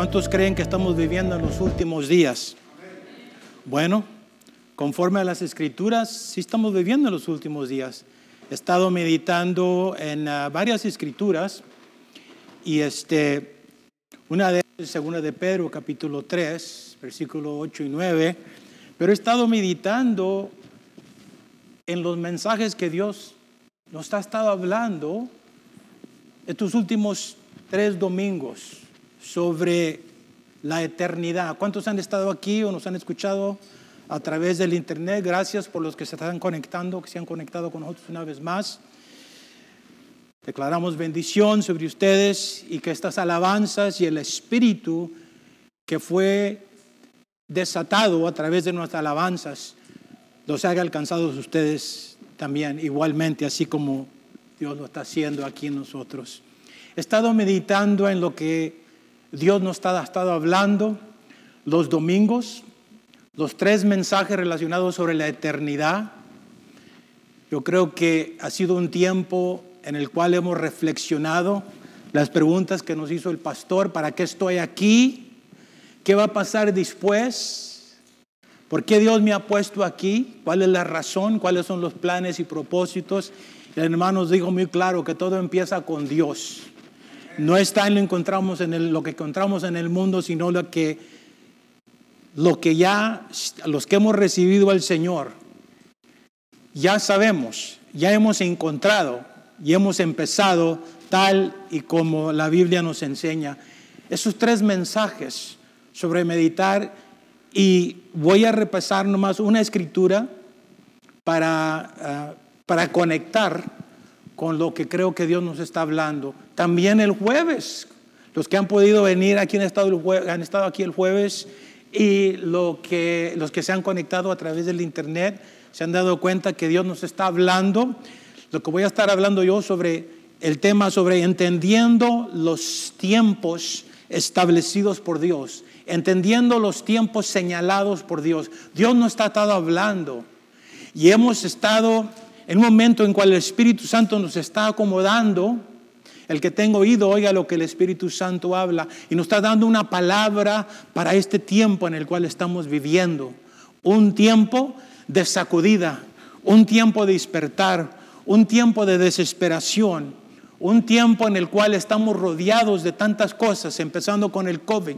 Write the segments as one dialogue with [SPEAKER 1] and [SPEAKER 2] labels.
[SPEAKER 1] ¿Cuántos creen que estamos viviendo en los últimos días? Bueno, conforme a las escrituras, sí estamos viviendo en los últimos días. He estado meditando en ah, varias escrituras y este, una de ellas, segunda de Pedro, capítulo 3, versículo 8 y 9, pero he estado meditando en los mensajes que Dios nos ha estado hablando estos últimos tres domingos sobre la eternidad. ¿Cuántos han estado aquí o nos han escuchado a través del internet? Gracias por los que se están conectando, que se han conectado con nosotros una vez más. Declaramos bendición sobre ustedes y que estas alabanzas y el espíritu que fue desatado a través de nuestras alabanzas los haya alcanzado ustedes también igualmente, así como Dios lo está haciendo aquí en nosotros. He estado meditando en lo que Dios nos ha estado hablando los domingos, los tres mensajes relacionados sobre la eternidad. Yo creo que ha sido un tiempo en el cual hemos reflexionado las preguntas que nos hizo el pastor, ¿para qué estoy aquí? ¿Qué va a pasar después? ¿Por qué Dios me ha puesto aquí? ¿Cuál es la razón? ¿Cuáles son los planes y propósitos? El hermano nos dijo muy claro que todo empieza con Dios. No está en lo, encontramos en lo que encontramos en el mundo, sino lo que, lo que ya, los que hemos recibido al Señor, ya sabemos, ya hemos encontrado y hemos empezado tal y como la Biblia nos enseña. Esos tres mensajes sobre meditar y voy a repasar nomás una escritura para, ah, para conectar con lo que creo que Dios nos está hablando. También el jueves, los que han podido venir aquí han estado, han estado aquí el jueves y lo que, los que se han conectado a través del internet se han dado cuenta que Dios nos está hablando lo que voy a estar hablando yo sobre el tema sobre entendiendo los tiempos establecidos por Dios, entendiendo los tiempos señalados por Dios. Dios nos ha estado hablando y hemos estado en un momento en cual el Espíritu Santo nos está acomodando. El que tenga oído, oiga lo que el Espíritu Santo habla y nos está dando una palabra para este tiempo en el cual estamos viviendo. Un tiempo de sacudida, un tiempo de despertar, un tiempo de desesperación, un tiempo en el cual estamos rodeados de tantas cosas, empezando con el COVID,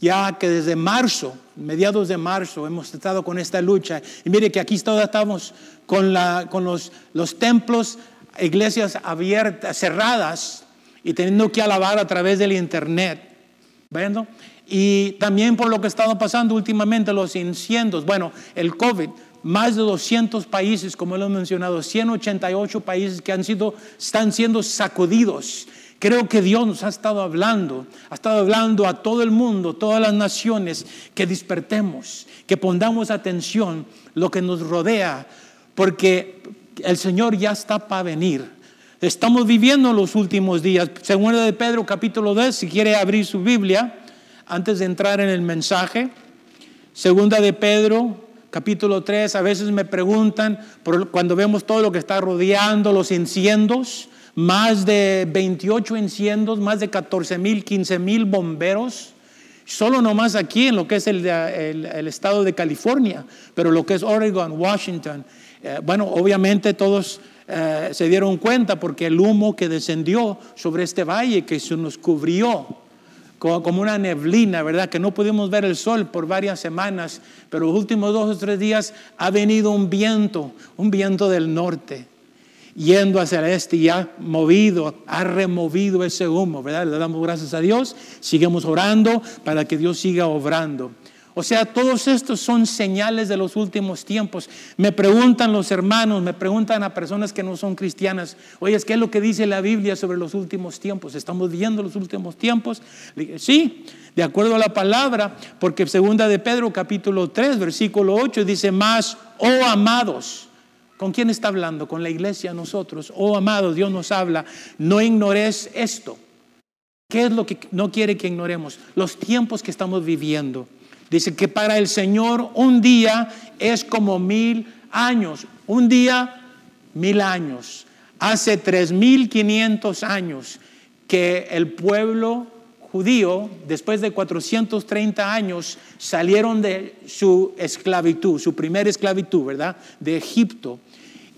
[SPEAKER 1] ya que desde marzo, mediados de marzo, hemos estado con esta lucha. Y mire que aquí estamos con, los templos, iglesias abiertas, cerradas, y teniendo que alabar a través del internet. ¿Viendo? Y también por lo que ha estado pasando últimamente, los incendios. Bueno, el COVID más de 200 países, como lo he mencionado, 188 países que han sido, están siendo sacudidos. Creo que Dios nos ha estado hablando, ha estado hablando a todo el mundo, todas las naciones, que despertemos, que pongamos atención lo que nos rodea, porque el Señor ya está para venir. Estamos viviendo los últimos días. Segunda de Pedro capítulo 2, si quiere abrir su Biblia, antes de entrar en el mensaje. Segunda de Pedro capítulo 3, a veces me preguntan, cuando vemos todo lo que está rodeando los incendios, más de 28 incendios, más de 14 mil, 15 mil bomberos, solo nomás aquí en lo que es el, estado de California, pero lo que es Oregon, Washington, eh, bueno, obviamente todos eh, se dieron cuenta porque el humo que descendió sobre este valle que se nos cubrió, como una neblina, ¿verdad? Que no pudimos ver el sol por varias semanas, pero los últimos dos o tres días ha venido un viento, un viento del norte, yendo hacia el este y ha movido, ha removido ese humo, ¿verdad? Le damos gracias a Dios, seguimos orando para que Dios siga obrando. O sea, todos estos son señales de los últimos tiempos. Me preguntan los hermanos, me preguntan a personas que no son cristianas, oye, ¿qué es lo que dice la Biblia sobre los últimos tiempos? ¿Estamos viendo los últimos tiempos? sí, de acuerdo a la palabra, porque segunda de Pedro capítulo 3, versículo 8 dice, más, oh amados. ¿Con quién está hablando? Con la iglesia, nosotros. Oh amados, Dios nos habla, no ignores esto. ¿Qué es lo que no quiere que ignoremos? Los tiempos que estamos viviendo. Dice que para el Señor un día es como mil años. Un día, mil años. Hace tres mil quinientos años que el pueblo judío, después de 430 años, salieron de su esclavitud, su primera esclavitud, ¿verdad? De Egipto.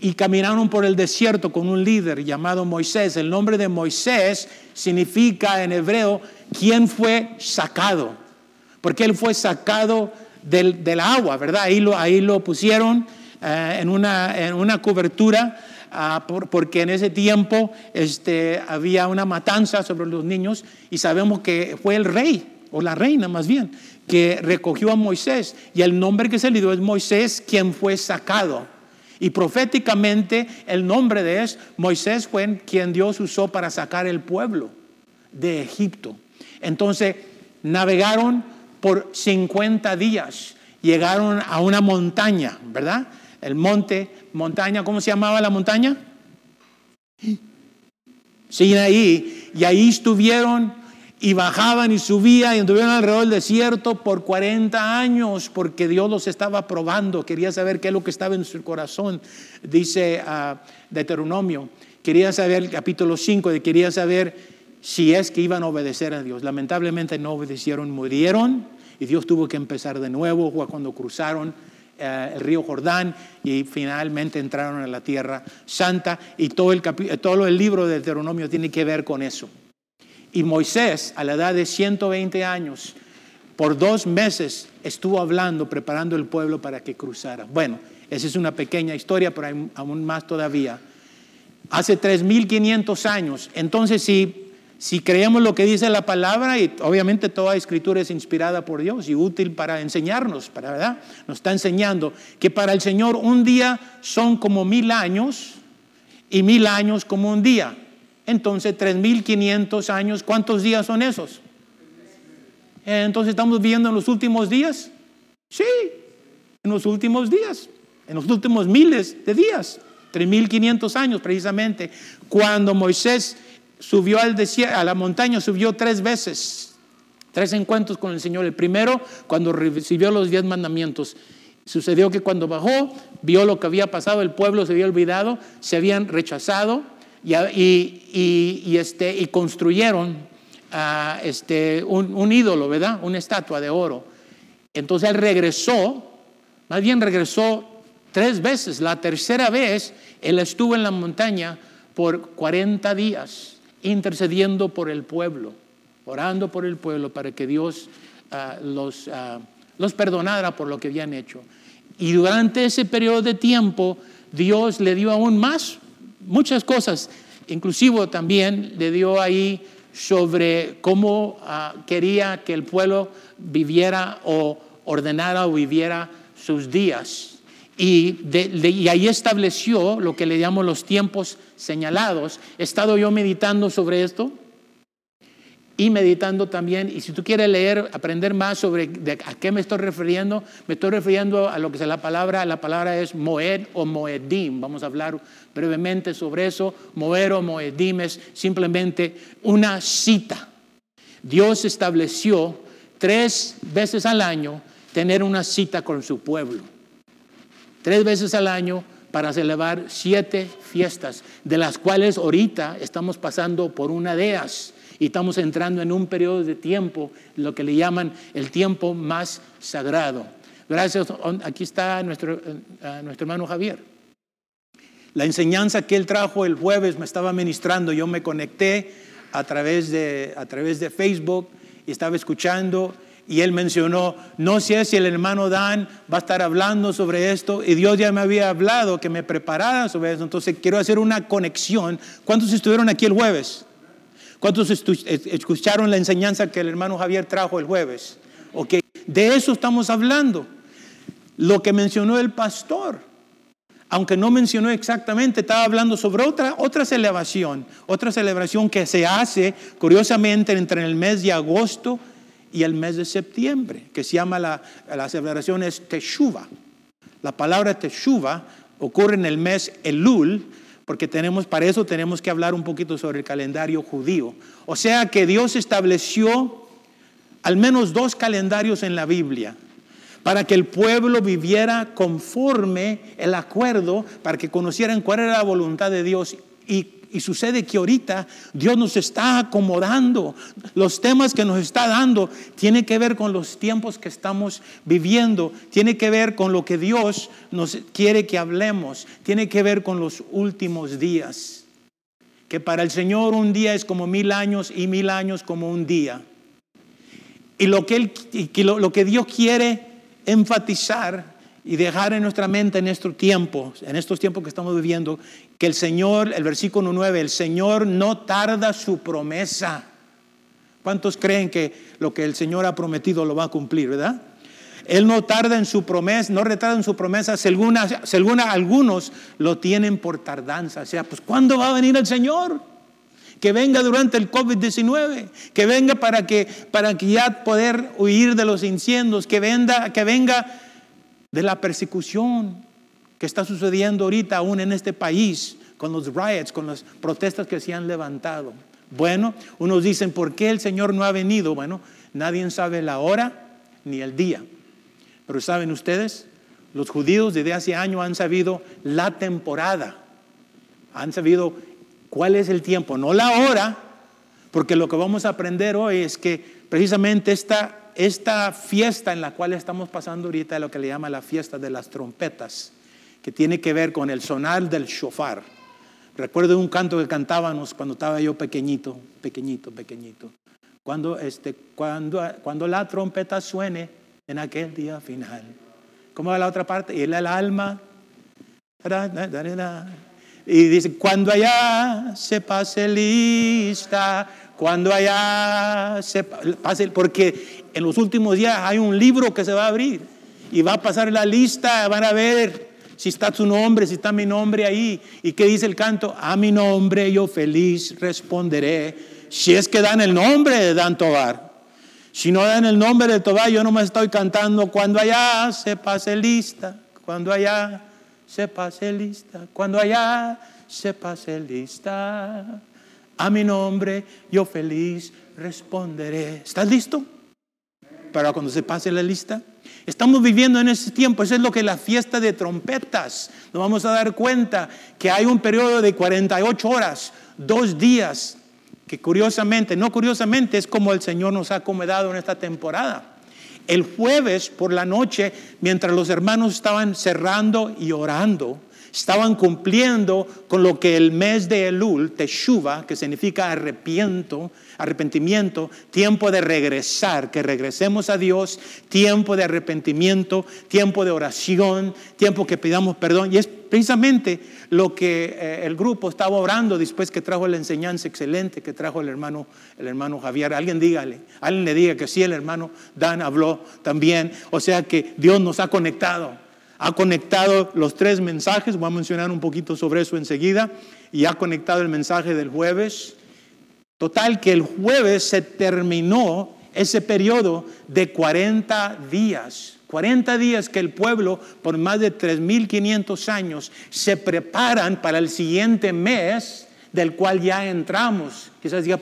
[SPEAKER 1] Y caminaron por el desierto con un líder llamado Moisés. El nombre de Moisés significa en hebreo quién fue sacado. Porque él fue sacado del, agua, ¿verdad? Ahí lo, ahí lo pusieron eh, en, una, en una cobertura Ah, porque en ese tiempo este, había una matanza sobre los niños y sabemos que fue el rey, o la reina más bien, que recogió a Moisés. Y el nombre que se le dio es Moisés, quien fue sacado. Y proféticamente el nombre de es Moisés fue quien Dios usó para sacar el pueblo de Egipto. Entonces navegaron por 50 días, llegaron a una montaña, ¿verdad? El monte montaña, ¿cómo se llamaba la montaña? ahí Y ahí estuvieron y bajaban y subían y anduvieron alrededor del desierto por 40 años porque Dios los estaba probando, quería saber qué es lo que estaba en su corazón, dice uh, Deuteronomio. Quería saber, capítulo 5, quería saber si es que iban a obedecer a Dios. Lamentablemente no obedecieron, murieron y Dios tuvo que empezar de nuevo cuando cruzaron eh, el río Jordán y finalmente entraron a la tierra santa y todo el, todo el libro de Deuteronomio tiene que ver con eso. Y Moisés, a la edad de 120 años, por dos meses estuvo hablando, preparando el pueblo para que cruzara. Bueno, esa es una pequeña historia, pero hay aún más todavía. Hace 3.500 años, entonces si si creemos lo que dice la palabra, y obviamente toda escritura es inspirada por Dios y útil para enseñarnos, para, ¿verdad? Nos está enseñando que para el Señor un día son como mil años y mil años como un día. Entonces, tres mil quinientos años, ¿cuántos días son esos? Entonces, ¿estamos viviendo en los últimos días? Sí, en los últimos días, en los últimos miles de días, tres mil quinientos años precisamente, cuando Moisés subió al desierto, a la montaña, subió tres veces, tres encuentros con el Señor. El primero, cuando recibió los diez mandamientos. Sucedió que cuando bajó, vio lo que había pasado, el pueblo se había olvidado, se habían rechazado y, y, este, y construyeron este, un, un ídolo, ¿verdad? Una estatua de oro. Entonces él regresó, más bien regresó tres veces. La tercera vez él estuvo en la montaña por 40 días intercediendo por el pueblo, orando por el pueblo para que Dios los, los perdonara por lo que habían hecho. Y durante ese periodo de tiempo, Dios le dio aún más, muchas cosas, inclusive también le dio ahí sobre cómo ah, quería que el pueblo viviera o ordenara o viviera sus días. Y, y, ahí estableció lo que le llamamos los tiempos señalados. He estado yo meditando sobre esto y meditando también, y si tú quieres leer, aprender más sobre a qué me estoy refiriendo, me estoy refiriendo a lo que es la palabra, la palabra es moed o moedim. Vamos a hablar brevemente sobre eso. Moed o moedim es simplemente una cita. Dios estableció tres veces al año tener una cita con su pueblo tres veces al año para celebrar siete fiestas, de las cuales ahorita estamos pasando por una de ellas y estamos entrando en un periodo de tiempo, lo que le llaman el tiempo más sagrado. Gracias, aquí está nuestro, eh, nuestro hermano Javier. La enseñanza que él trajo el jueves me estaba ministrando, yo me conecté a través de, a través de Facebook y estaba escuchando y él mencionó, no sé si el hermano Dan va a estar hablando sobre esto y Dios ya me había hablado que me preparara sobre eso, entonces quiero hacer una conexión. ¿Cuántos estuvieron aquí el jueves? ¿Cuántos escucharon la enseñanza que el hermano Javier trajo el jueves? De eso estamos hablando. Lo que mencionó el pastor, aunque no mencionó exactamente, estaba hablando sobre otra, otra celebración, otra celebración que se hace curiosamente entre el mes de agosto y el mes de septiembre, que se llama la, la celebración es Teshuva. La palabra Teshuva ocurre en el mes Elul, porque tenemos, para eso tenemos que hablar un poquito sobre el calendario judío. O sea que Dios estableció al menos dos calendarios en la Biblia para que el pueblo viviera conforme el acuerdo, para que conocieran cuál era la voluntad de Dios y, Y sucede que ahorita Dios nos está acomodando. Los temas que nos está dando tienen que ver con los tiempos que estamos viviendo, tiene que ver con lo que Dios nos quiere que hablemos, tiene que ver con los últimos días. Que para el Señor un día es como mil años y mil años como un día. Y lo que, él, lo que Dios quiere enfatizar y dejar en nuestra mente en estos tiempos, en estos tiempos que estamos viviendo, que el Señor, el versículo 9, el Señor no tarda su promesa. ¿Cuántos creen que lo que el Señor ha prometido lo va a cumplir, verdad? Él no tarda en su promesa, no retarda en su promesa, según, algunos lo tienen por tardanza. O sea, pues ¿cuándo va a venir el Señor? Que venga durante el COVID-19, que venga para que, para que ya poder huir de los incendios, que venga, que venga de la persecución que está sucediendo ahorita aún en este país, con los riots, con las protestas que se han levantado. Bueno, unos dicen, ¿por qué el Señor no ha venido? Bueno, nadie sabe la hora ni el día. Pero saben ustedes, los judíos desde hace años han sabido la temporada, han sabido cuál es el tiempo, no la hora, porque lo que vamos a aprender hoy es que precisamente esta esta fiesta en la cual estamos pasando ahorita es lo que le llama la fiesta de las trompetas, que tiene que ver con el sonar del shofar. Recuerdo un canto que cantábamos cuando estaba yo pequeñito, pequeñito, pequeñito. Cuando, este, cuando, cuando la trompeta suene en aquel día final. ¿Cómo va la otra parte? Y el alma. Y dice, cuando allá se pase lista, cuando allá se pase, porque en los últimos días hay un libro que se va a abrir y va a pasar la lista, van a ver si está su nombre, si está mi nombre ahí. ¿Y qué dice el canto? A mi nombre yo feliz responderé. Si es que dan el nombre de Dan Tobar. Si no dan el nombre de Tobar, yo no me estoy cantando cuando allá se pase lista, cuando allá se pase lista, cuando allá se pase lista. A mi nombre yo feliz responderé. ¿Estás listo? para cuando se pase la lista. Estamos viviendo en ese tiempo, eso es lo que es la fiesta de trompetas. Nos vamos a dar cuenta que hay un periodo de 48 horas, dos días, que curiosamente, no curiosamente, es como el Señor nos ha acomodado en esta temporada. El jueves por la noche, mientras los hermanos estaban cerrando y orando, estaban cumpliendo con lo que el mes de Elul, Teshuva, que significa arrepiento, arrepentimiento, tiempo de regresar, que regresemos a Dios, tiempo de arrepentimiento, tiempo de oración, tiempo que pidamos perdón. Y es precisamente lo que eh, el grupo estaba orando después que trajo la enseñanza excelente que trajo el hermano, el hermano Javier. Alguien dígale, alguien le diga que sí, el hermano Dan habló también. O sea que Dios nos ha conectado ha conectado los tres mensajes, voy a mencionar un poquito sobre eso enseguida, y ha conectado el mensaje del jueves. Total que el jueves se terminó ese periodo de 40 días. 40 días que el pueblo, por más de 3.500 años, se preparan para el siguiente mes del cual ya entramos. Quizás diga,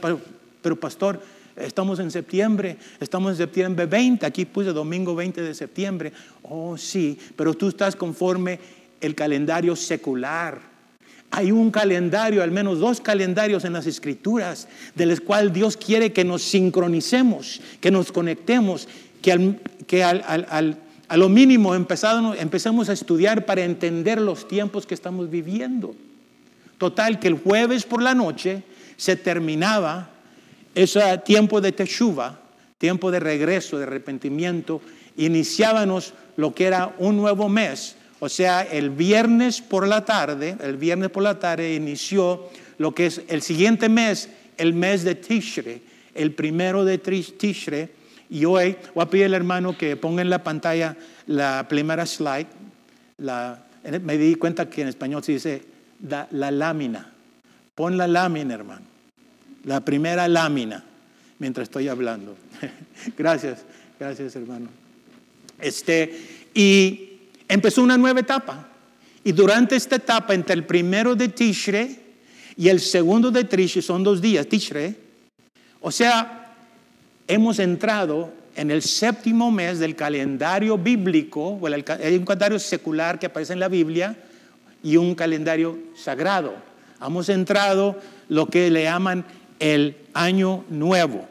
[SPEAKER 1] pero pastor, Estamos en septiembre, estamos en septiembre 20, aquí puse domingo 20 de septiembre. Oh, sí, pero tú estás conforme el calendario secular. Hay un calendario, al menos dos calendarios en las escrituras, de los cuales Dios quiere que nos sincronicemos, que nos conectemos, que, que a lo mínimo empecemos a estudiar para entender los tiempos que estamos viviendo. Total, que el jueves por la noche se terminaba ese tiempo de teshuva, tiempo de regreso, de arrepentimiento, iniciábamos lo que era un nuevo mes. O sea, el viernes por la tarde, el viernes por la tarde inició lo que es el siguiente mes, el mes de Tishre, el primero de Tishre. Y hoy voy a pedir al hermano que ponga en la pantalla la primera slide. me di cuenta que en español se dice la lámina. Pon la lámina, hermano la primera lámina mientras estoy hablando. gracias, gracias hermano. Este, y empezó una nueva etapa. Y durante esta etapa, entre el primero de Tishre y el segundo de Tishre, son dos días, Tishre, o sea, hemos entrado en el séptimo mes del calendario bíblico, hay un calendario secular que aparece en la Biblia y un calendario sagrado. hemos entrado lo que le llaman el año nuevo.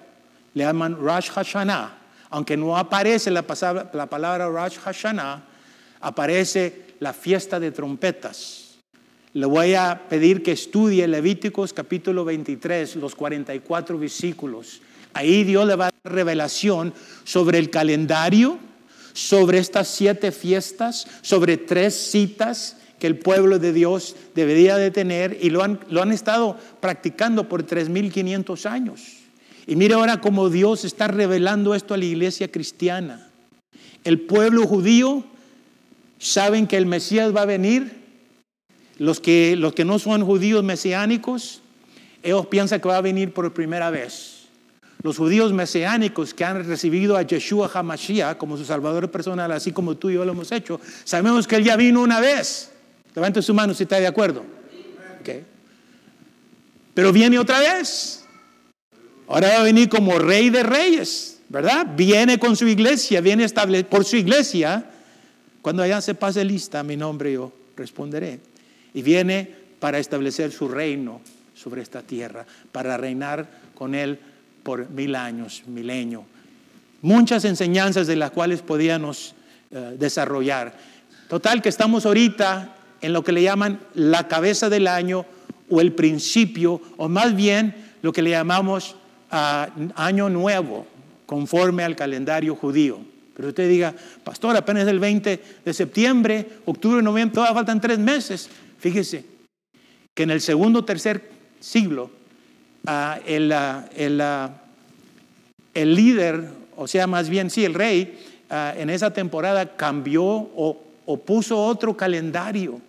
[SPEAKER 1] Le llaman Rosh Hashanah. Aunque no aparece la, la palabra Rosh Hashanah, aparece la fiesta de trompetas. Le voy a pedir que estudie Levíticos capítulo 23, los 44 versículos. Ahí Dios le va a dar revelación sobre el calendario, sobre estas siete fiestas, sobre tres citas que el pueblo de Dios debería de tener y lo han, lo han estado practicando por 3.500 años. Y mire ahora cómo Dios está revelando esto a la iglesia cristiana. El pueblo judío saben que el Mesías va a venir. Los que, los que no son judíos mesiánicos, ellos piensan que va a venir por primera vez. Los judíos mesiánicos que han recibido a Yeshua HaMashiach como su salvador personal, así como tú y yo lo hemos hecho, sabemos que él ya vino una vez. Levante su mano si está de acuerdo. Pero viene otra vez. Ahora va a venir como rey de reyes, ¿verdad? Viene con su iglesia, viene por su iglesia. Cuando allá se pase lista, mi nombre yo responderé. Y viene para establecer su reino sobre esta tierra, para reinar con él por mil años, milenio. Muchas enseñanzas de las cuales podíamos eh, desarrollar. Total que estamos ahorita en lo que le llaman la cabeza del año o el principio, o más bien lo que le llamamos ah, año nuevo, conforme al calendario judío. Pero usted diga, pastor, apenas el 20 de septiembre, octubre, noviembre, todavía faltan tres meses. Fíjese que en el segundo o tercer siglo Ah, el, ah, ah, el, líder, o sea, más bien sí, el rey, en esa temporada cambió o, o puso otro calendario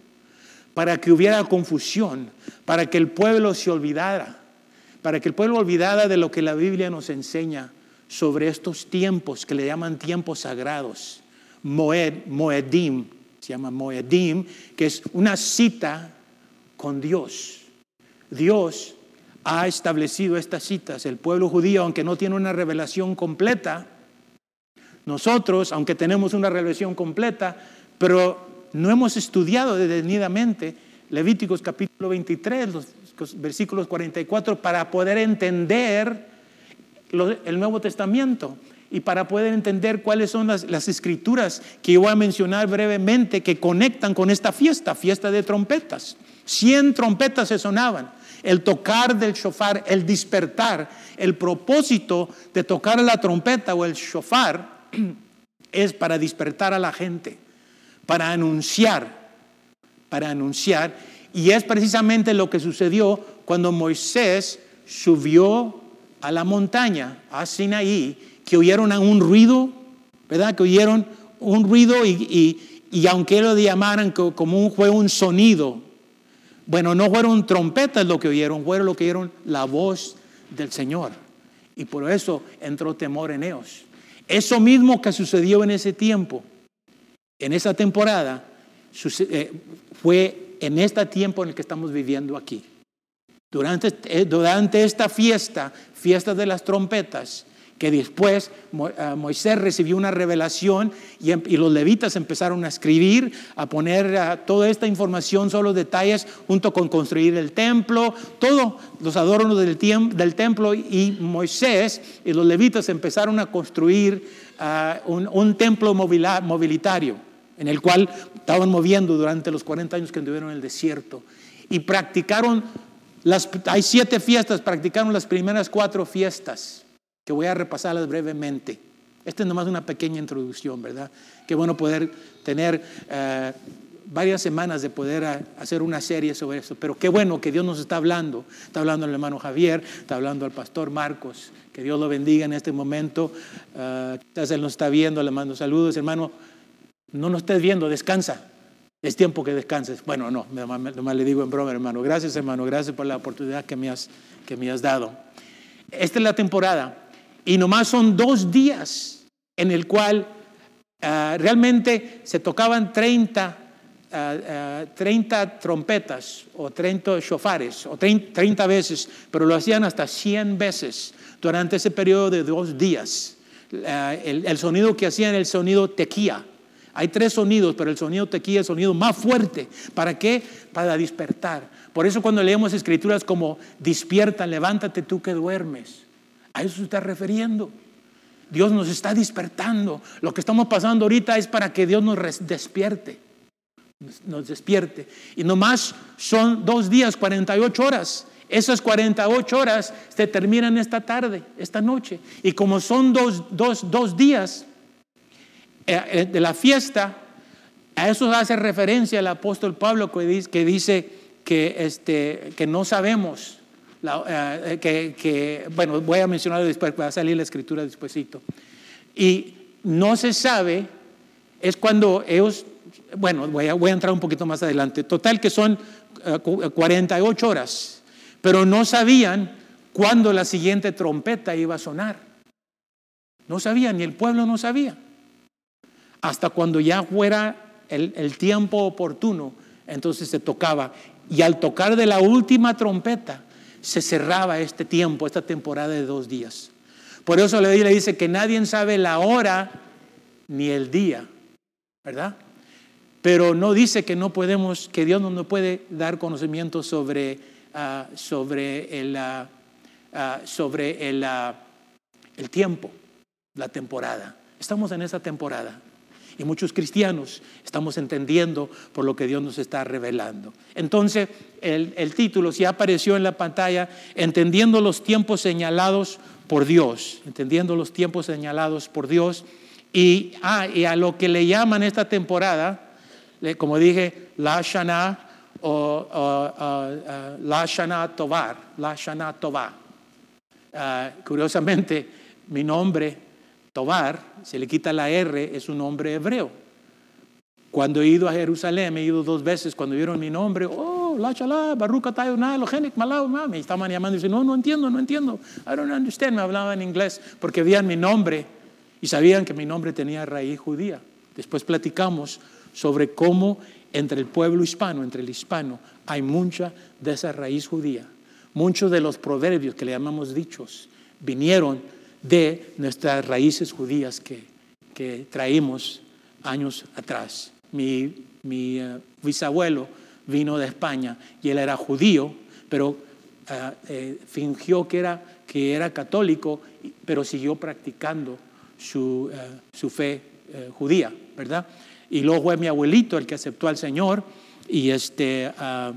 [SPEAKER 1] para que hubiera confusión, para que el pueblo se olvidara, para que el pueblo olvidara de lo que la Biblia nos enseña sobre estos tiempos que le llaman tiempos sagrados. Moed, Moedim, se llama Moedim, que es una cita con Dios. Dios ha establecido estas citas. El pueblo judío, aunque no tiene una revelación completa, nosotros, aunque tenemos una revelación completa, pero no hemos estudiado detenidamente Levíticos capítulo 23, los versículos 44, para poder entender el Nuevo Testamento y para poder entender cuáles son las, las, escrituras que voy a mencionar brevemente que conectan con esta fiesta, fiesta de trompetas. Cien trompetas se sonaban el tocar del shofar, el despertar, el propósito de tocar la trompeta o el shofar es para despertar a la gente, para anunciar, para anunciar. Y es precisamente lo que sucedió cuando Moisés subió a la montaña, a Sinaí, que oyeron un ruido, ¿verdad? Que oyeron un ruido y, y aunque lo llamaran como un, fue un sonido, bueno, no fueron trompetas lo que oyeron, fueron lo que oyeron la voz del Señor. Y por eso entró temor en ellos. Eso mismo que sucedió en ese tiempo, en esa temporada, eh, fue en este tiempo en el que estamos viviendo aquí. Durante, eh, durante esta fiesta, fiesta de las trompetas, que después eh, Moisés recibió una revelación em, y, los levitas empezaron a escribir, a poner toda esta información, solo detalles, junto con construir el templo, todos los adornos del, templo y Moisés y los levitas empezaron a construir eh, un, templo movilitario en el cual estaban moviendo durante los 40 años que anduvieron en el desierto y practicaron, las, hay siete fiestas, practicaron las primeras cuatro fiestas que voy a repasarlas brevemente. Esta es nomás una pequeña introducción, ¿verdad? Qué bueno poder tener eh, varias semanas de poder eh, hacer una serie sobre esto, pero qué bueno que Dios nos está hablando. Está hablando el hermano Javier, está hablando el pastor Marcos, que Dios lo bendiga en este momento. Uh, quizás él nos está viendo, le mando saludos, hermano. No nos estés viendo, descansa. Es tiempo que descanses. Bueno, no, nomás, le digo en broma, hermano. Gracias, hermano. Gracias por la oportunidad que me has, que me has dado. Esta es la temporada y nomás son dos días en el cual ah, realmente se tocaban 30, 30 ah, ah, trompetas o 30 shofares o 30, veces, pero lo hacían hasta 100 veces durante ese periodo de dos días. El, el, sonido que hacían, el sonido tequía, Hay tres sonidos, pero el sonido tequila es el sonido más fuerte. ¿Para qué? Para despertar. Por eso cuando leemos escrituras como despierta, levántate tú que duermes, a eso se está refiriendo. Dios nos está despertando. Lo que estamos pasando ahorita es para que Dios nos despierte. Nos despierte. Y nomás son dos días, 48 horas. Esas 48 horas se terminan esta tarde, esta noche. Y como son dos, dos días eh, eh, de la fiesta, a eso hace referencia el apóstol Pablo que dice que, que, este, que no sabemos eh, que, bueno, voy a mencionarlo después, va a salir la escritura despuesito. Y no se sabe, es cuando ellos, bueno, voy a, voy a entrar un poquito más adelante, total que son 48 eh, horas, pero no sabían cuándo la siguiente trompeta iba a sonar. No sabían, ni el pueblo no sabía. Hasta cuando ya fuera el, el tiempo oportuno, entonces se tocaba. Y al tocar de la última trompeta, se cerraba este tiempo, esta temporada de dos días. Por eso le dice que nadie sabe la hora ni el día, ¿verdad? Pero no dice que no podemos, que Dios no nos puede dar conocimiento sobre, ah, sobre, el, ah, ah, sobre el, el tiempo, la temporada. Estamos en esa temporada. Y muchos cristianos estamos entendiendo por lo que Dios nos está revelando. Entonces, el, título si apareció en la pantalla, Entendiendo los tiempos señalados por Dios, entendiendo los tiempos señalados por Dios. Y, ah, y a lo que le llaman esta temporada, como dije, la Shana o, la Shana Tovar, la Shana Tovar. Ah, curiosamente, mi nombre Tobar, se le quita la R, es un nombre hebreo. Cuando he ido a Jerusalén, he ido dos veces, cuando vieron mi nombre, oh, la chala, genik, malau, me estaban llamando y dicen, no, no entiendo, no entiendo, I don't understand, me hablaban en inglés, porque veían mi nombre y sabían que mi nombre tenía raíz judía. Después platicamos sobre cómo entre el pueblo hispano, entre el hispano, hay mucha de esa raíz judía. Muchos de los proverbios que le llamamos dichos vinieron de nuestras raíces judías que, que traímos años atrás. Mi, mi eh, bisabuelo vino de España y él era judío, pero eh, eh, fingió que era, que era católico, pero siguió practicando su, su fe judía, ¿verdad? Y luego fue mi abuelito el que aceptó al Señor y, este, ah,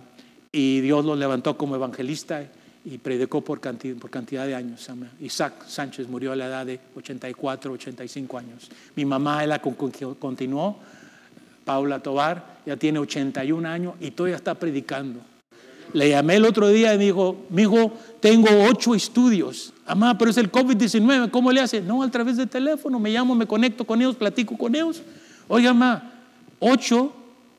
[SPEAKER 1] y Dios lo levantó como evangelista y predicó por cantidad, por cantidad de años. Isaac Sánchez murió a la edad de 84, 85 años. Mi mamá, la continuó, Paula Tobar, ya tiene 81 años y todavía está predicando. Le llamé el otro día y me dijo, mi hijo, tengo ocho estudios. Mamá, pero es el COVID-19, ¿cómo le hace? No, a través de teléfono, me llamo, me conecto con ellos, platico con ellos. Oye, mamá, ocho,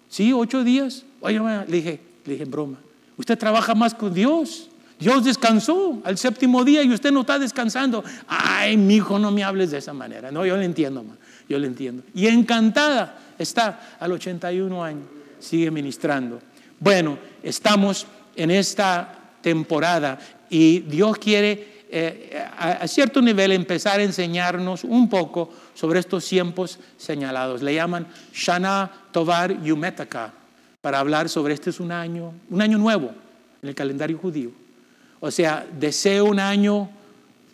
[SPEAKER 1] sí, ocho días. Oye, mamá, le dije, le dije en broma, usted trabaja más con Dios. Dios descansó al séptimo día y usted no está descansando. Ay, mi hijo, no me hables de esa manera. No, yo le entiendo, yo le entiendo. Y encantada está al 81 años, sigue ministrando. Bueno, estamos en esta temporada y Dios quiere eh, a, cierto nivel empezar a enseñarnos un poco sobre estos tiempos señalados. Le llaman Shana Tovar Yumetaka para hablar sobre este es un año, un año nuevo en el calendario judío o sea, deseo un año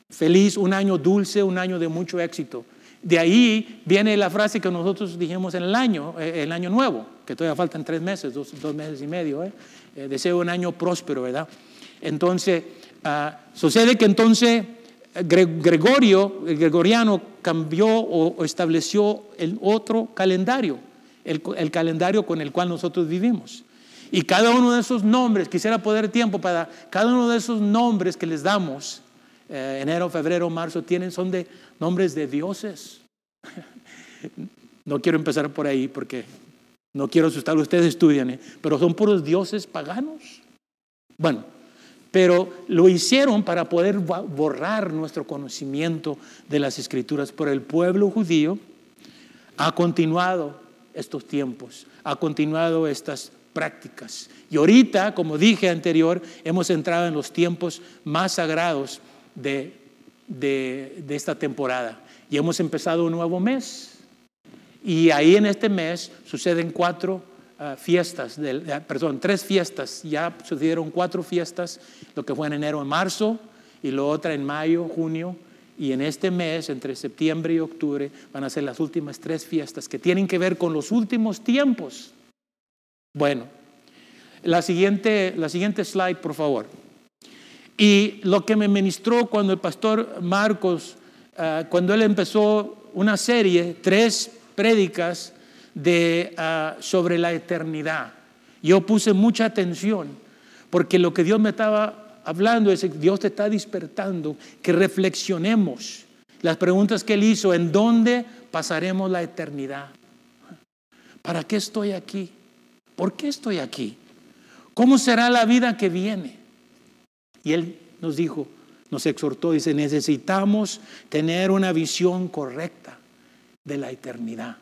[SPEAKER 1] feliz, un año dulce, un año de mucho éxito. De ahí viene la frase que nosotros dijimos en el año, eh, el año nuevo, que todavía faltan tres meses, dos, meses y medio. ¿eh? Eh, deseo un año próspero, ¿verdad? Entonces, ah, sucede que entonces Gregorio, el gregoriano, cambió o, estableció el otro calendario, el calendario con el cual nosotros vivimos. Y cada uno de esos nombres, quisiera poder tiempo para cada uno de esos nombres que les damos, eh, enero, febrero, marzo, tienen, son de nombres de dioses. no quiero empezar por ahí porque no quiero asustar, ustedes estudian, ¿eh? pero son puros dioses paganos. Bueno, pero lo hicieron para poder borrar nuestro conocimiento de las escrituras. Por el pueblo judío ha continuado estos tiempos, ha continuado estas prácticas. Y ahorita, como dije anterior, hemos entrado en los tiempos más sagrados de, de, esta temporada. Y hemos empezado un nuevo mes. Y ahí en este mes suceden cuatro ah, fiestas, perdón, tres fiestas. Ya sucedieron cuatro fiestas, lo que fue en enero, en marzo, y lo otra en mayo, junio. Y en este mes, entre septiembre y octubre, van a ser las últimas tres fiestas que tienen que ver con los últimos tiempos. Bueno, la siguiente, la siguiente slide, por favor. Y lo que me ministró cuando el pastor Marcos, ah, cuando él empezó una serie, tres prédicas de, ah, sobre la eternidad. Yo puse mucha atención porque lo que Dios me estaba hablando es Dios te está despertando, que reflexionemos las preguntas que Él hizo, en dónde pasaremos la eternidad. ¿Para qué estoy aquí? ¿Por qué estoy aquí? ¿Cómo será la vida que viene? Y Él nos dijo, nos exhortó, dice, necesitamos tener una visión correcta de la eternidad.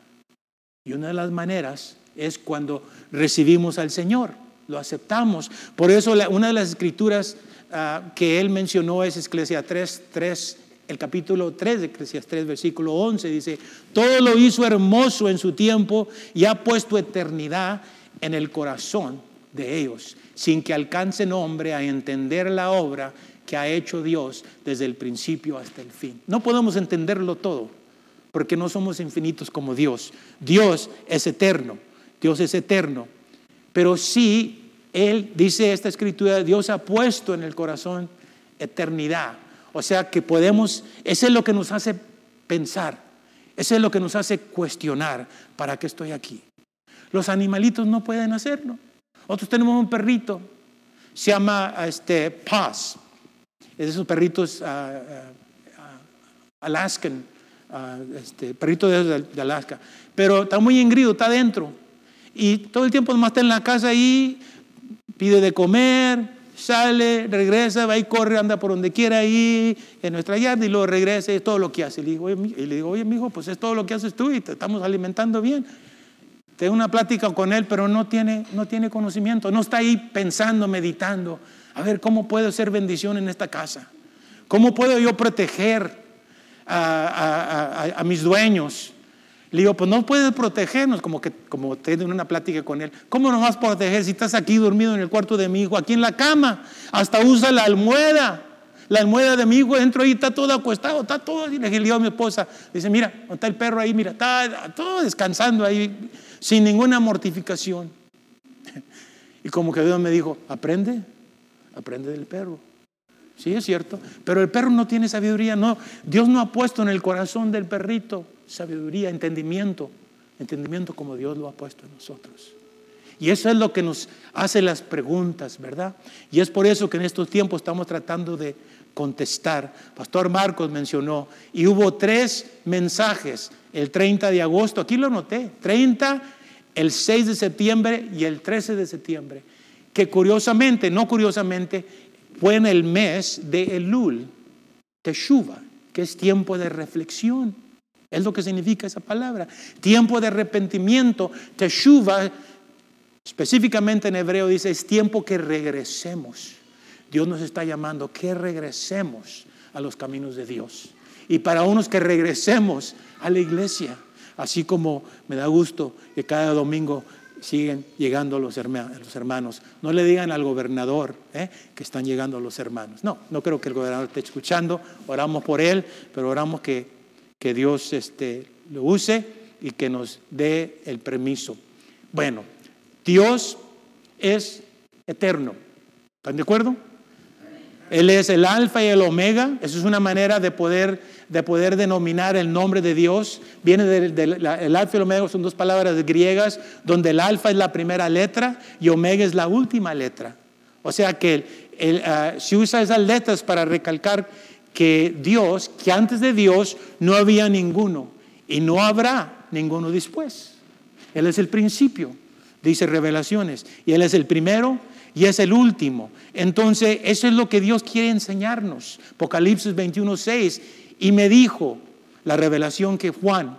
[SPEAKER 1] Y una de las maneras es cuando recibimos al Señor, lo aceptamos. Por eso una de las escrituras ah, que él mencionó es Eclesiastes 3, 3, el capítulo 3 de Eclesiastes 3, versículo 11, dice, todo lo hizo hermoso en su tiempo y ha puesto eternidad en el corazón de ellos, sin que alcancen hombre a entender la obra que ha hecho Dios desde el principio hasta el fin. No podemos entenderlo todo, porque no somos infinitos como Dios. Dios es eterno, Dios es eterno. Pero sí, Él, dice esta escritura, Dios ha puesto en el corazón eternidad. O sea que podemos, eso es lo que nos hace pensar, eso es lo que nos hace cuestionar, ¿para qué estoy aquí? Los animalitos no pueden hacerlo. Nosotros tenemos un perrito, se llama este, Paz. Es de esos perritos uh, Alaskan, este, perrito de, Alaska. Pero está muy ingrido, está adentro. Y todo el tiempo nomás está en la casa ahí, pide de comer, sale, regresa, va y corre, anda por donde quiera ahí, en nuestra yarda, y luego regresa, es todo lo que hace. Y le digo, oye, y le digo, oye, mijo, pues es todo lo que haces tú y te estamos alimentando bien. Tengo una plática con él, pero no tiene, no tiene conocimiento, no está ahí pensando, meditando. A ver, ¿cómo puedo ser bendición en esta casa? ¿Cómo puedo yo proteger a, mis dueños? Le digo, pues no puedes protegernos, como que como tengo una plática con él. ¿Cómo nos vas a proteger si estás aquí dormido en el cuarto de mi hijo, aquí en la cama? Hasta usa la almohada. La almohada de mi hijo dentro ahí está todo acostado, está todo. Y le digo a mi esposa, dice, mira, está el perro ahí, mira, está todo descansando ahí, sin ninguna mortificación. Y como que Dios me dijo, aprende, aprende del perro. Sí, es cierto. Pero el perro no tiene sabiduría. No, Dios no ha puesto en el corazón del perrito sabiduría, entendimiento. Entendimiento como Dios lo ha puesto en nosotros. Y eso es lo que nos hace las preguntas, ¿verdad? Y es por eso que en estos tiempos estamos tratando de contestar. Pastor Marcos mencionó, y hubo tres mensajes el 30 de agosto, aquí lo noté, 30, el 6 de septiembre y el 13 de septiembre que curiosamente, no curiosamente, fue en el mes de Elul, Teshuva, que es tiempo de reflexión. Es lo que significa esa palabra. Tiempo de arrepentimiento. Teshuva, específicamente en hebreo, dice, es tiempo que regresemos. Dios nos está llamando que regresemos a los caminos de Dios. Y para unos que regresemos a la iglesia, así como me da gusto que cada domingo siguen llegando los hermanos. No le digan al gobernador ¿eh? que están llegando los hermanos. No, no creo que el gobernador esté escuchando. Oramos por él, pero oramos que, que Dios este, lo use y que nos dé el permiso. Bueno, Dios es eterno. ¿Están de acuerdo? Él es el alfa y el omega. Eso es una manera de poder de poder denominar el nombre de Dios. Viene del, alfa y el omega, son dos palabras griegas, donde el alfa es la primera letra y omega es la última letra. O sea que el, ah, se usa esas letras para recalcar que Dios, que antes de Dios no había ninguno y no habrá ninguno después. Él es el principio, dice Revelaciones, y Él es el primero y es el último. Entonces, eso es lo que Dios quiere enseñarnos. Apocalipsis 21, 6 y me dijo la revelación que Juan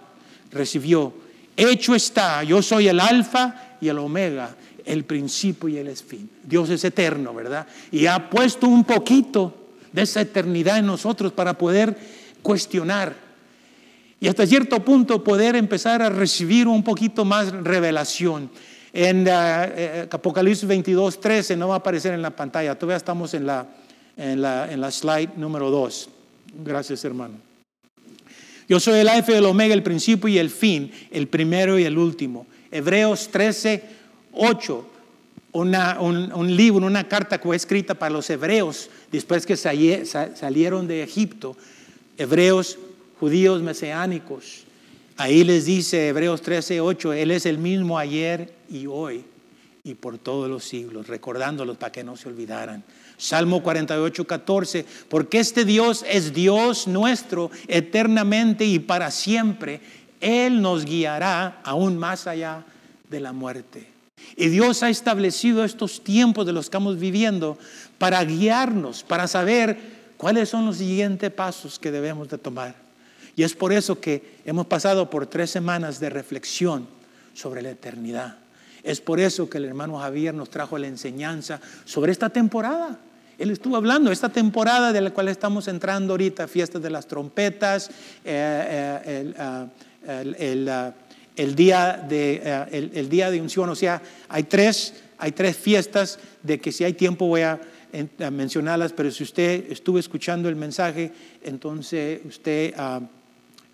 [SPEAKER 1] recibió, hecho está, yo soy el alfa y el omega, el principio y el fin. Dios es eterno, ¿verdad? Y ha puesto un poquito de esa eternidad en nosotros para poder cuestionar. y hasta cierto punto poder empezar a recibir un poquito más revelación. En uh, Apocalipsis 22, 13 no va a aparecer en la pantalla, todavía estamos en la, en la, en la slide número 2. Gracias, hermano. Yo soy el alfa y el omega, el principio y el fin, el primero y el último. Hebreos 13, 8. Una, un, un, libro, una carta que fue escrita para los hebreos después que salieron de Egipto. Hebreos judíos mesiánicos. Ahí les dice Hebreos 13, 8, Él es el mismo ayer y hoy y por todos los siglos, recordándolos para que no se olvidaran. Salmo 48, 14, porque este Dios es Dios nuestro eternamente y para siempre. Él nos guiará aún más allá de la muerte. Y Dios ha establecido estos tiempos de los que estamos viviendo para guiarnos, para saber cuáles son los siguientes pasos que debemos de tomar. Y es por eso que hemos pasado por tres semanas de reflexión sobre la eternidad. Es por eso que el hermano Javier nos trajo la enseñanza sobre esta temporada. Él estuvo hablando, esta temporada de la cual estamos entrando ahorita, fiestas de las trompetas, eh, eh, ah, ah, el, día de, eh, el, día de unción, o sea, hay tres, hay tres fiestas de que si hay tiempo voy a, mencionarlas, pero si usted estuvo escuchando el mensaje, entonces usted... Ah,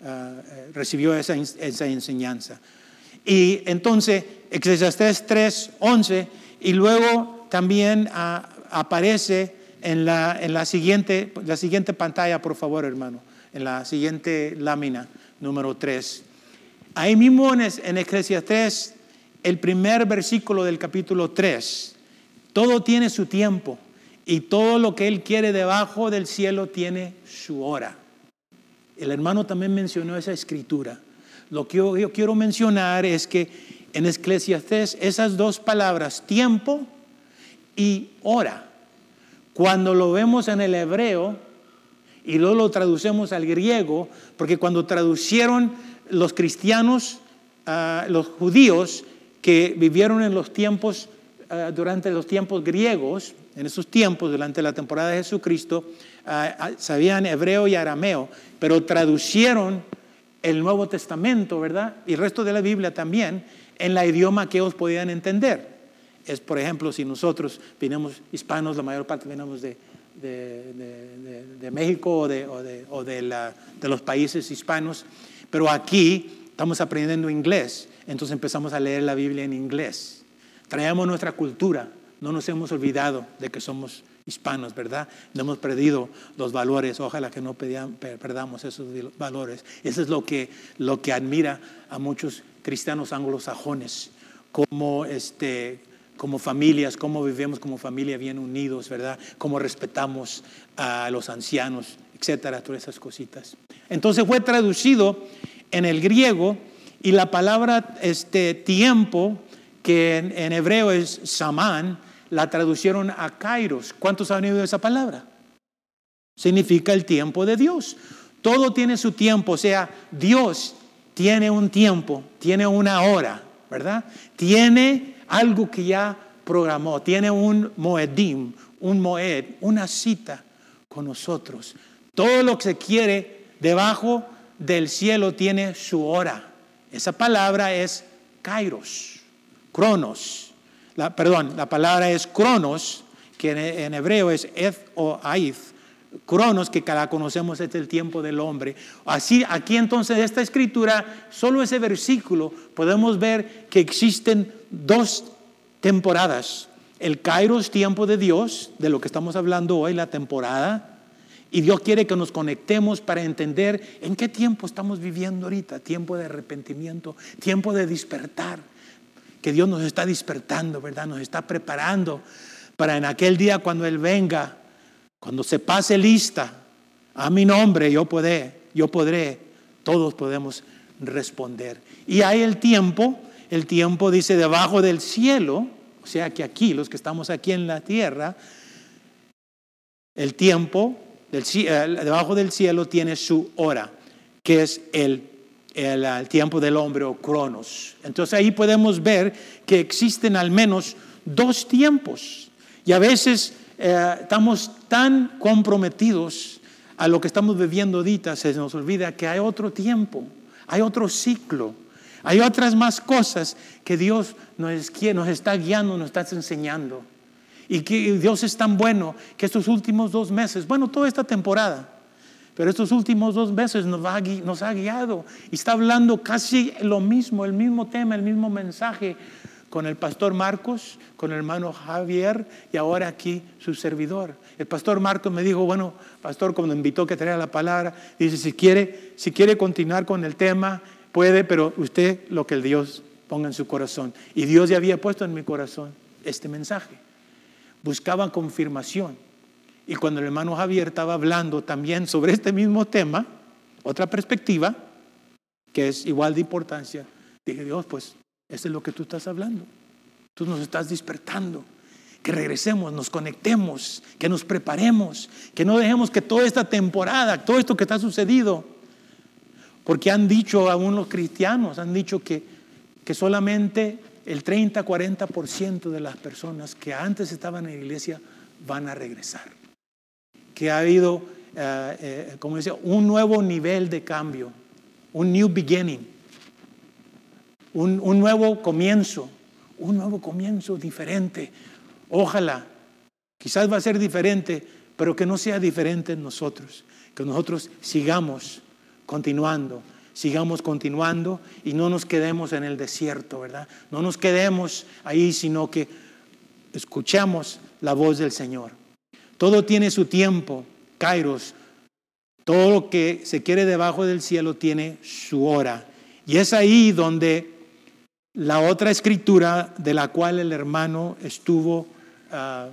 [SPEAKER 1] Ah, eh, recibió esa, esa, enseñanza. Y entonces, Eclesiastés 3, 11, y luego también ah, aparece en, la, en la, siguiente, la siguiente pantalla, por favor, hermano, en la siguiente lámina, número 3. Ahí mismo en, en Eclesiastés, el primer versículo del capítulo 3, todo tiene su tiempo y todo lo que Él quiere debajo del cielo tiene su hora. El hermano también mencionó esa escritura. Lo que yo, quiero mencionar es que en Eclesiastés esas dos palabras, tiempo y hora, cuando lo vemos en el hebreo y luego lo traducemos al griego, porque cuando traducieron los cristianos, ah, los judíos que vivieron en los tiempos, ah, durante los tiempos griegos, en esos tiempos, durante la temporada de Jesucristo, sabían hebreo y arameo, pero traducieron el Nuevo Testamento, ¿verdad? Y el resto de la Biblia también en la idioma que ellos podían entender. Es, por ejemplo, si nosotros venimos hispanos, la mayor parte venimos de, de, México o, de, o, de los países hispanos, pero aquí estamos aprendiendo inglés, entonces empezamos a leer la Biblia en inglés. Traemos nuestra cultura, no nos hemos olvidado de que somos hispanos, ¿verdad? No hemos perdido los valores, ojalá que no perdamos esos valores. Eso es lo que, lo que admira a muchos cristianos anglosajones, como, este, como familias, cómo vivimos como familia bien unidos, ¿verdad? Cómo respetamos a los ancianos, etcétera, todas esas cositas. Entonces fue traducido en el griego y la palabra este, tiempo, que en, en hebreo es samán, la traducieron a Kairos. ¿Cuántos han oído esa palabra? Significa el tiempo de Dios. Todo tiene su tiempo, o sea, Dios tiene un tiempo, tiene una hora, ¿verdad? Tiene algo que ya programó, tiene un moedim, un moed, una cita con nosotros. Todo lo que se quiere debajo del cielo tiene su hora. Esa palabra es kairos, cronos perdón, la palabra es cronos, que en, hebreo es eth o aith. Cronos, que la conocemos es el tiempo del hombre. Así, aquí entonces, esta escritura, solo ese versículo, podemos ver que existen dos temporadas. El Kairos, tiempo de Dios, de lo que estamos hablando hoy, la temporada, y Dios quiere que nos conectemos para entender en qué tiempo estamos viviendo ahorita, tiempo de arrepentimiento, tiempo de despertar que Dios nos está despertando, ¿verdad? Nos está preparando para en aquel día cuando Él venga, cuando se pase lista a mi nombre, yo podré, yo podré, todos podemos responder. Y hay el tiempo, el tiempo dice debajo del cielo, o sea que aquí, los que estamos aquí en la tierra, el tiempo del, eh, debajo del cielo tiene su hora, que es el el, tiempo del hombre o cronos. Entonces ahí podemos ver que existen al menos dos tiempos. Y a veces eh, estamos tan comprometidos a lo que estamos viviendo ahorita, se nos olvida que hay otro tiempo. Hay otro ciclo. Hay otras más cosas que Dios nos, nos está guiando, nos está enseñando. Y que Dios es tan bueno que estos últimos dos meses, bueno, toda esta temporada, pero estos últimos dos meses nos, ha guiado y está hablando casi lo mismo, el mismo tema, el mismo mensaje con el pastor Marcos, con el hermano Javier y ahora aquí su servidor. El pastor Marcos me dijo, bueno, pastor, cuando invitó que traiga la palabra, dice, si quiere, si quiere continuar con el tema, puede, pero usted lo que el Dios ponga en su corazón. Y Dios ya había puesto en mi corazón este mensaje. Buscaba confirmación. Y cuando el hermano Javier estaba hablando también sobre este mismo tema, otra perspectiva, que es igual de importancia, dije, Dios, pues, eso es lo que tú estás hablando. Tú nos estás despertando. Que regresemos, nos conectemos, que nos preparemos, que no dejemos que toda esta temporada, todo esto que está sucedido, porque han dicho aún los cristianos, han dicho que, que solamente el 30-40% de las personas que antes estaban en la iglesia van a regresar. Que ha habido, eh, eh, como decía, un nuevo nivel de cambio, un new beginning, un, un nuevo comienzo, un nuevo comienzo diferente. Ojalá, quizás va a ser diferente, pero que no sea diferente en nosotros, que nosotros sigamos continuando sigamos continuando y no nos quedemos en el desierto, ¿verdad? No nos quedemos ahí, sino que escuchamos la voz del Señor. Todo tiene su tiempo, Kairos. Todo lo que se quiere debajo del cielo tiene su hora. Y es ahí donde la otra escritura de la cual el hermano estuvo ah,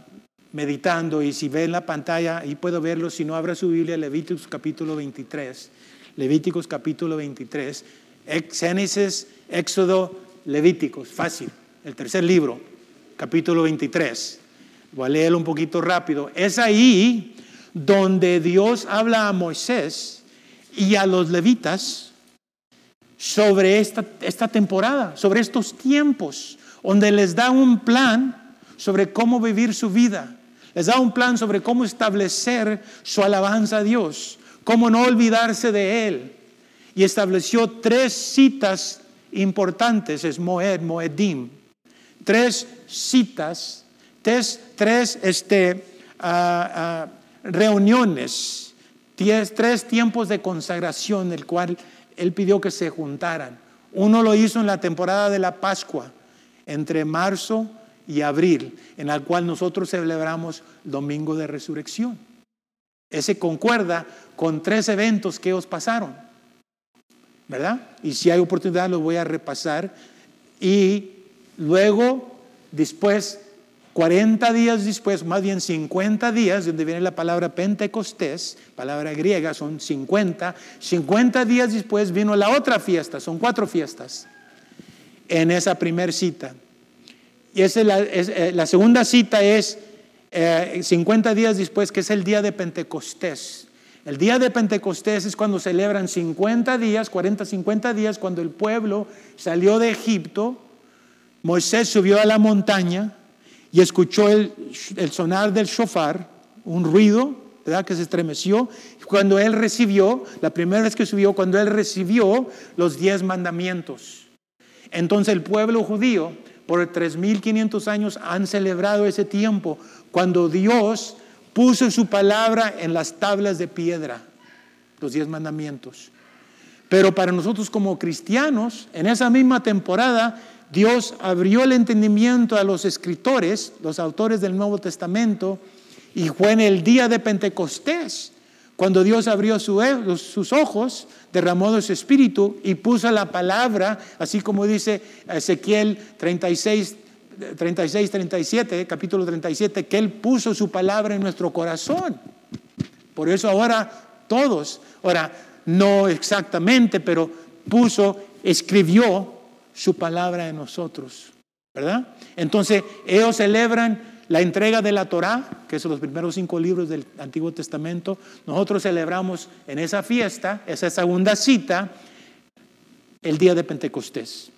[SPEAKER 1] meditando, y si ve en la pantalla, ahí puedo verlo, si no abra su Biblia, Levíticos capítulo 23. Levíticos capítulo 23, Génesis, Éxodo, Levíticos, fácil, el tercer libro, capítulo 23. Voy a leerlo un poquito rápido. Es ahí donde Dios habla a Moisés y a los levitas sobre esta, esta temporada, sobre estos tiempos, donde les da un plan sobre cómo vivir su vida. Les da un plan sobre cómo establecer su alabanza a Dios cómo no olvidarse de él. Y estableció tres citas importantes, es Moed, Moedim, tres citas, tres, tres este, ah, ah, reuniones, tres tiempos de consagración, el cual él pidió que se juntaran. Uno lo hizo en la temporada de la Pascua, entre marzo y abril, en la cual nosotros celebramos Domingo de Resurrección. Ese concuerda con tres eventos que os pasaron, ¿verdad? Y si hay oportunidad lo voy a repasar. Y luego, después, 40 días después, más bien 50 días, donde viene la palabra Pentecostés, palabra griega, son 50, 50 días después vino la otra fiesta, son cuatro fiestas, en esa primera cita. Y esa la, eh, la segunda cita es 50 eh, días después, que es el día de Pentecostés. El día de Pentecostés es cuando celebran 50 días, 40, 50 días, cuando el pueblo salió de Egipto. Moisés subió a la montaña y escuchó el, sonar del shofar, un ruido, ¿verdad? Que se estremeció. Cuando él recibió, la primera vez que subió, cuando él recibió los diez mandamientos. Entonces el pueblo judío por 3.500 años han celebrado ese tiempo cuando Dios puso su palabra en las tablas de piedra, los diez mandamientos. Pero para nosotros como cristianos, en esa misma temporada, Dios abrió el entendimiento a los escritores, los autores del Nuevo Testamento, y fue en el día de Pentecostés, cuando Dios abrió sus ojos, derramó su espíritu y puso la palabra, así como dice Ezequiel 36, 36, 37, capítulo 37, que Él puso su palabra en nuestro corazón. Por eso ahora todos, ahora no exactamente, pero puso, escribió su palabra en nosotros, ¿verdad? Entonces ellos celebran la entrega de la Torá, que son los primeros cinco libros del Antiguo Testamento. Nosotros celebramos en esa fiesta, esa segunda cita, el día de Pentecostés.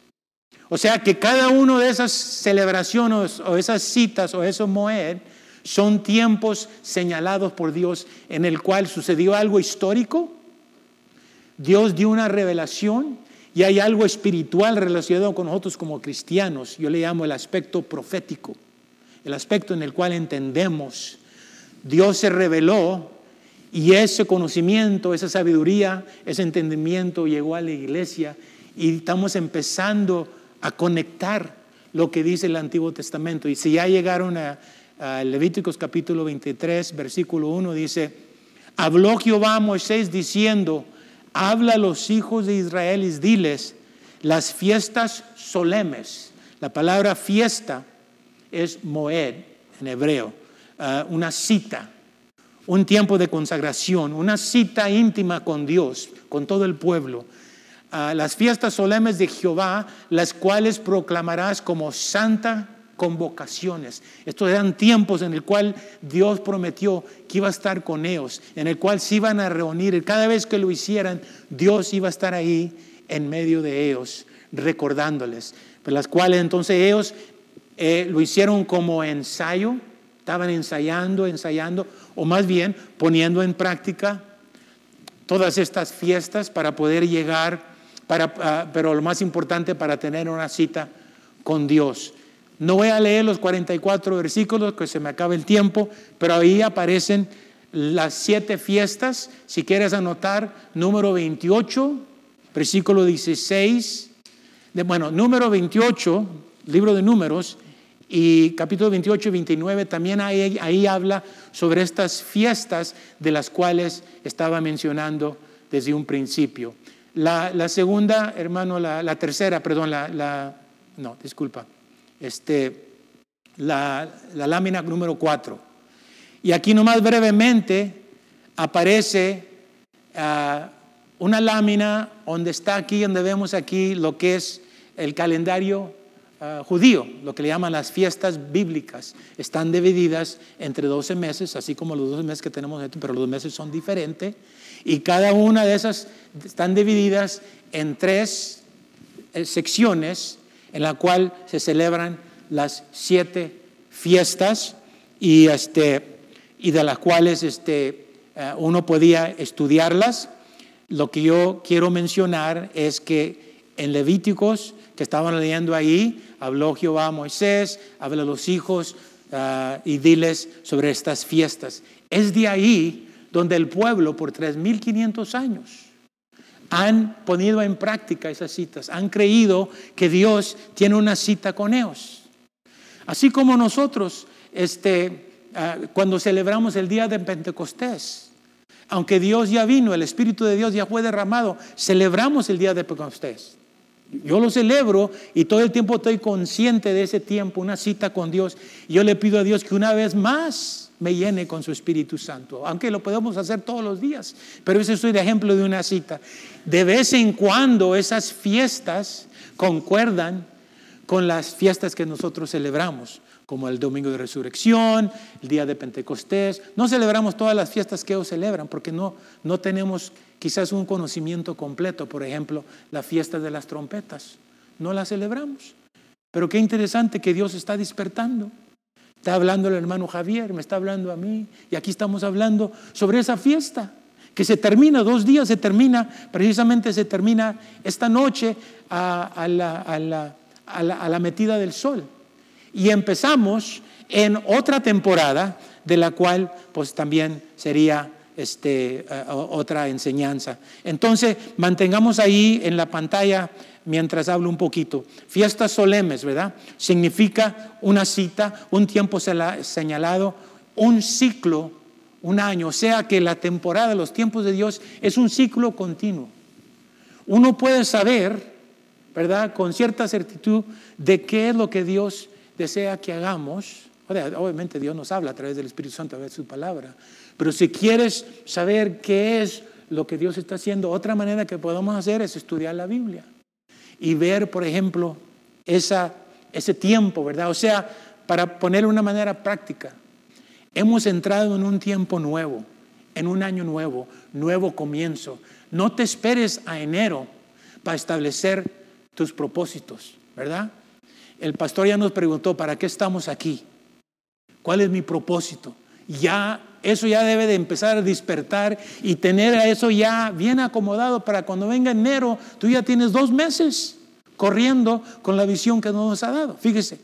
[SPEAKER 1] O sea que cada una de esas celebraciones o esas citas o esos moed son tiempos señalados por Dios en el cual sucedió algo histórico, Dios dio una revelación y hay algo espiritual relacionado con nosotros como cristianos. Yo le llamo el aspecto profético, el aspecto en el cual entendemos. Dios se reveló y ese conocimiento, esa sabiduría, ese entendimiento llegó a la iglesia y estamos empezando a conectar lo que dice el Antiguo Testamento. Y si ya llegaron a, a Levíticos capítulo 23, versículo 1, dice, habló Jehová a Moisés diciendo, habla a los hijos de Israel y diles las fiestas solemnes. La palabra fiesta es moed en hebreo, ah, una cita, un tiempo de consagración, una cita íntima con Dios, con todo el pueblo. Ah, las fiestas solemnes de Jehová, las cuales proclamarás como santa convocaciones. Estos eran tiempos en el cual Dios prometió que iba a estar con ellos, en el cual se iban a reunir. Cada vez que lo hicieran, Dios iba a estar ahí en medio de ellos, recordándoles. Pues las cuales entonces ellos eh, lo hicieron como ensayo, estaban ensayando, ensayando, o más bien poniendo en práctica todas estas fiestas para poder llegar, para, ah, pero lo más importante, para tener una cita con Dios. No voy a leer los 44 versículos, que se me acaba el tiempo, pero ahí aparecen las siete fiestas. Si quieres anotar, número 28, versículo 16. De, bueno, número 28, libro de números, y capítulo 28 y 29 también ahí, ahí habla sobre estas fiestas de las cuales estaba mencionando desde un principio. La, segunda, hermano, la, tercera, perdón, la, no, disculpa este, la, lámina número 4. Y aquí nomás brevemente aparece ah, una lámina donde está aquí, donde vemos aquí lo que es el calendario ah, judío, lo que le llaman las fiestas bíblicas. Están divididas entre 12 meses, así como los 12 meses que tenemos, pero los meses son diferentes. Y cada una de esas están divididas en tres eh, secciones en la cual se celebran las siete fiestas y, este, y de las cuales este, eh, uno podía estudiarlas. Lo que yo quiero mencionar es que en Levíticos, que estaban leyendo ahí, habló Jehová a Moisés, habla a los hijos uh, y diles sobre estas fiestas. Es de ahí donde el pueblo por 3.500 años han ponido en práctica esas citas, han creído que Dios tiene una cita con ellos. Así como nosotros, este, ah, cuando celebramos el día de Pentecostés, aunque Dios ya vino, el Espíritu de Dios ya fue derramado, celebramos el día de Pentecostés. Yo lo celebro y todo el tiempo estoy consciente de ese tiempo, una cita con Dios. Yo le pido a Dios que una vez más me llene con su Espíritu Santo, aunque lo podemos hacer todos los días, pero ese estoy de ejemplo de una cita. De vez en cuando esas fiestas concuerdan con las fiestas que nosotros celebramos, como el Domingo de Resurrección, el Día de Pentecostés. No celebramos todas las fiestas que ellos celebran porque no, no tenemos quizás un conocimiento completo. Por ejemplo, la fiesta de las trompetas. No la celebramos. Pero qué interesante que Dios está despertando. Está hablando el hermano Javier, me está hablando a mí, y aquí estamos hablando sobre esa fiesta que se termina, dos días se termina, precisamente se termina esta noche a, la, metida del sol. Y empezamos en otra temporada de la cual pues también sería este, eh, otra enseñanza. Entonces, mantengamos ahí en la pantalla mientras hablo un poquito. Fiestas solemnes, ¿verdad? Significa una cita, un tiempo señalado, un ciclo, un año. O sea que la temporada, los tiempos de Dios es un ciclo continuo. Uno puede saber, ¿verdad? Con cierta certitud de qué es lo que Dios desea que hagamos. Obviamente Dios nos habla a través del Espíritu Santo, a través de su palabra. Pero si quieres saber qué es lo que Dios está haciendo, otra manera que podemos hacer es estudiar la Biblia y ver, por ejemplo, esa, ese tiempo, ¿verdad? O sea, para ponerlo de una manera práctica, hemos entrado en un tiempo nuevo, en un año nuevo, nuevo comienzo. No te esperes a enero para establecer tus propósitos, ¿verdad? El pastor ya nos preguntó, ¿para qué estamos aquí? ¿Cuál es mi propósito? ya eso ya debe de empezar a despertar y tener a eso ya bien acomodado para cuando venga enero, tú ya tienes dos meses corriendo con la visión que nos ha dado. Fíjese,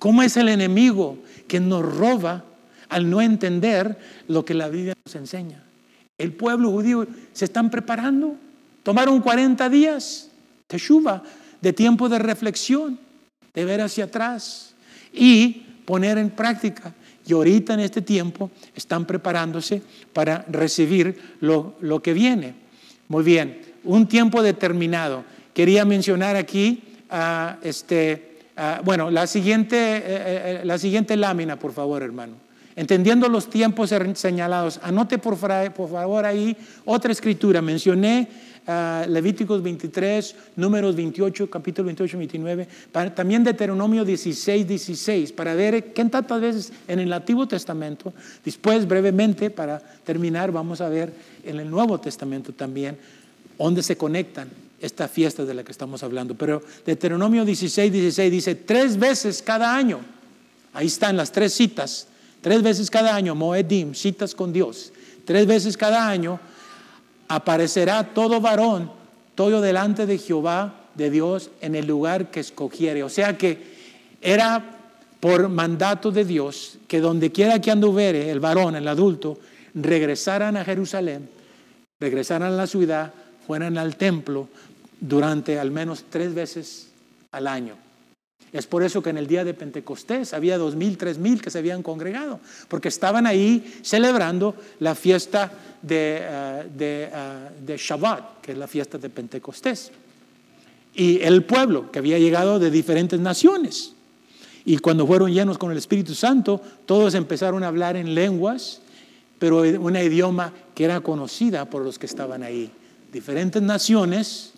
[SPEAKER 1] cómo es el enemigo que nos roba al no entender lo que la Biblia nos enseña. El pueblo judío se están preparando. Tomaron 40 días, teshuva, de tiempo de reflexión, de ver hacia atrás y poner en práctica y ahorita en este tiempo están preparándose para recibir lo, que viene. Muy bien, un tiempo determinado. Quería mencionar aquí, uh, este, bueno, la siguiente, eh, eh, la siguiente lámina, por favor, hermano. Entendiendo los tiempos señalados, anote por, por favor ahí otra escritura. Mencioné Levíticos 23, números 28, capítulo 28, 29, también Deuteronomio 16, 16, para ver qué tantas veces en el Antiguo Testamento, después brevemente, para terminar, vamos a ver en el Nuevo Testamento también, dónde se conectan estas fiestas de las que estamos hablando. Pero Deuteronomio 16, 16 dice, tres veces cada año, ahí están las tres citas, tres veces cada año, Moedim, citas con Dios, tres veces cada año, aparecerá todo varón, todo delante de Jehová, de Dios, en el lugar que escogiere. O sea que era por mandato de Dios que donde quiera que anduviere el varón, el adulto, regresaran a Jerusalén, regresaran a la ciudad, fueran al templo durante al menos tres veces al año. Es por eso que en el día de Pentecostés había dos mil, tres mil que se habían congregado, porque estaban ahí celebrando la fiesta de, de Shabbat, que es la fiesta de Pentecostés. Y el pueblo que había llegado de diferentes naciones. Y cuando fueron llenos con el Espíritu Santo, todos empezaron a hablar en lenguas, pero un idioma que era conocida por los que estaban ahí. Diferentes naciones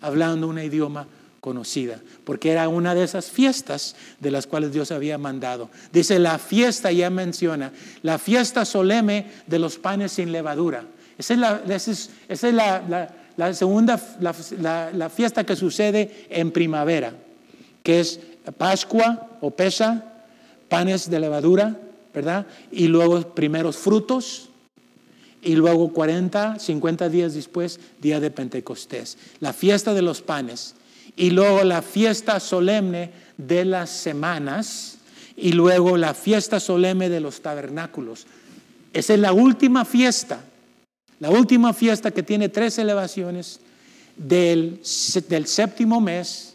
[SPEAKER 1] hablando un idioma conocida, porque era una de esas fiestas de las cuales Dios había mandado. Dice, la fiesta ya menciona, la fiesta solemne de los panes sin levadura. Esa es la, esa es, la, segunda, la, fiesta que sucede en primavera, que es Pascua o Pesa, panes de levadura, ¿verdad? Y luego primeros frutos, y luego 40, 50 días después, día de Pentecostés. La fiesta de los panes y luego la fiesta solemne de las semanas y luego la fiesta solemne de los tabernáculos. Esa es la última fiesta, la última fiesta que tiene tres elevaciones del, del séptimo mes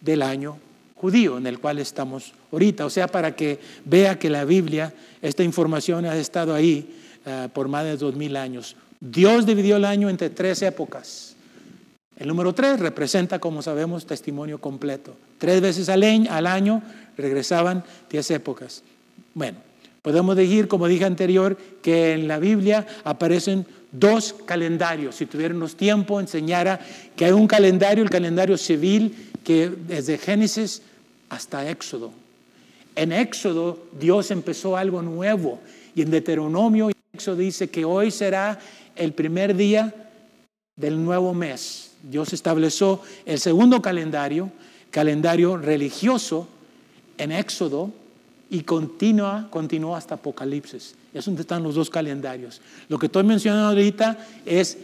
[SPEAKER 1] del año judío en el cual estamos ahorita. O sea, para que vea que la Biblia, esta información ha estado ahí eh, por más de dos mil años. Dios dividió el año entre tres épocas el número tres representa, como sabemos, testimonio completo. Tres veces al año regresaban diez épocas. Bueno, podemos decir, como dije anterior, que en la Biblia aparecen dos calendarios. Si tuviéramos tiempo, enseñara que hay un calendario, el calendario civil, que desde Génesis hasta Éxodo. En Éxodo Dios empezó algo nuevo y en Deuteronomio Éxodo dice que hoy será el primer día del nuevo mes. Dios estableció el segundo calendario, calendario religioso, en Éxodo y continúa, continúa hasta Apocalipsis. Es donde están los dos calendarios. Lo que estoy mencionando ahorita es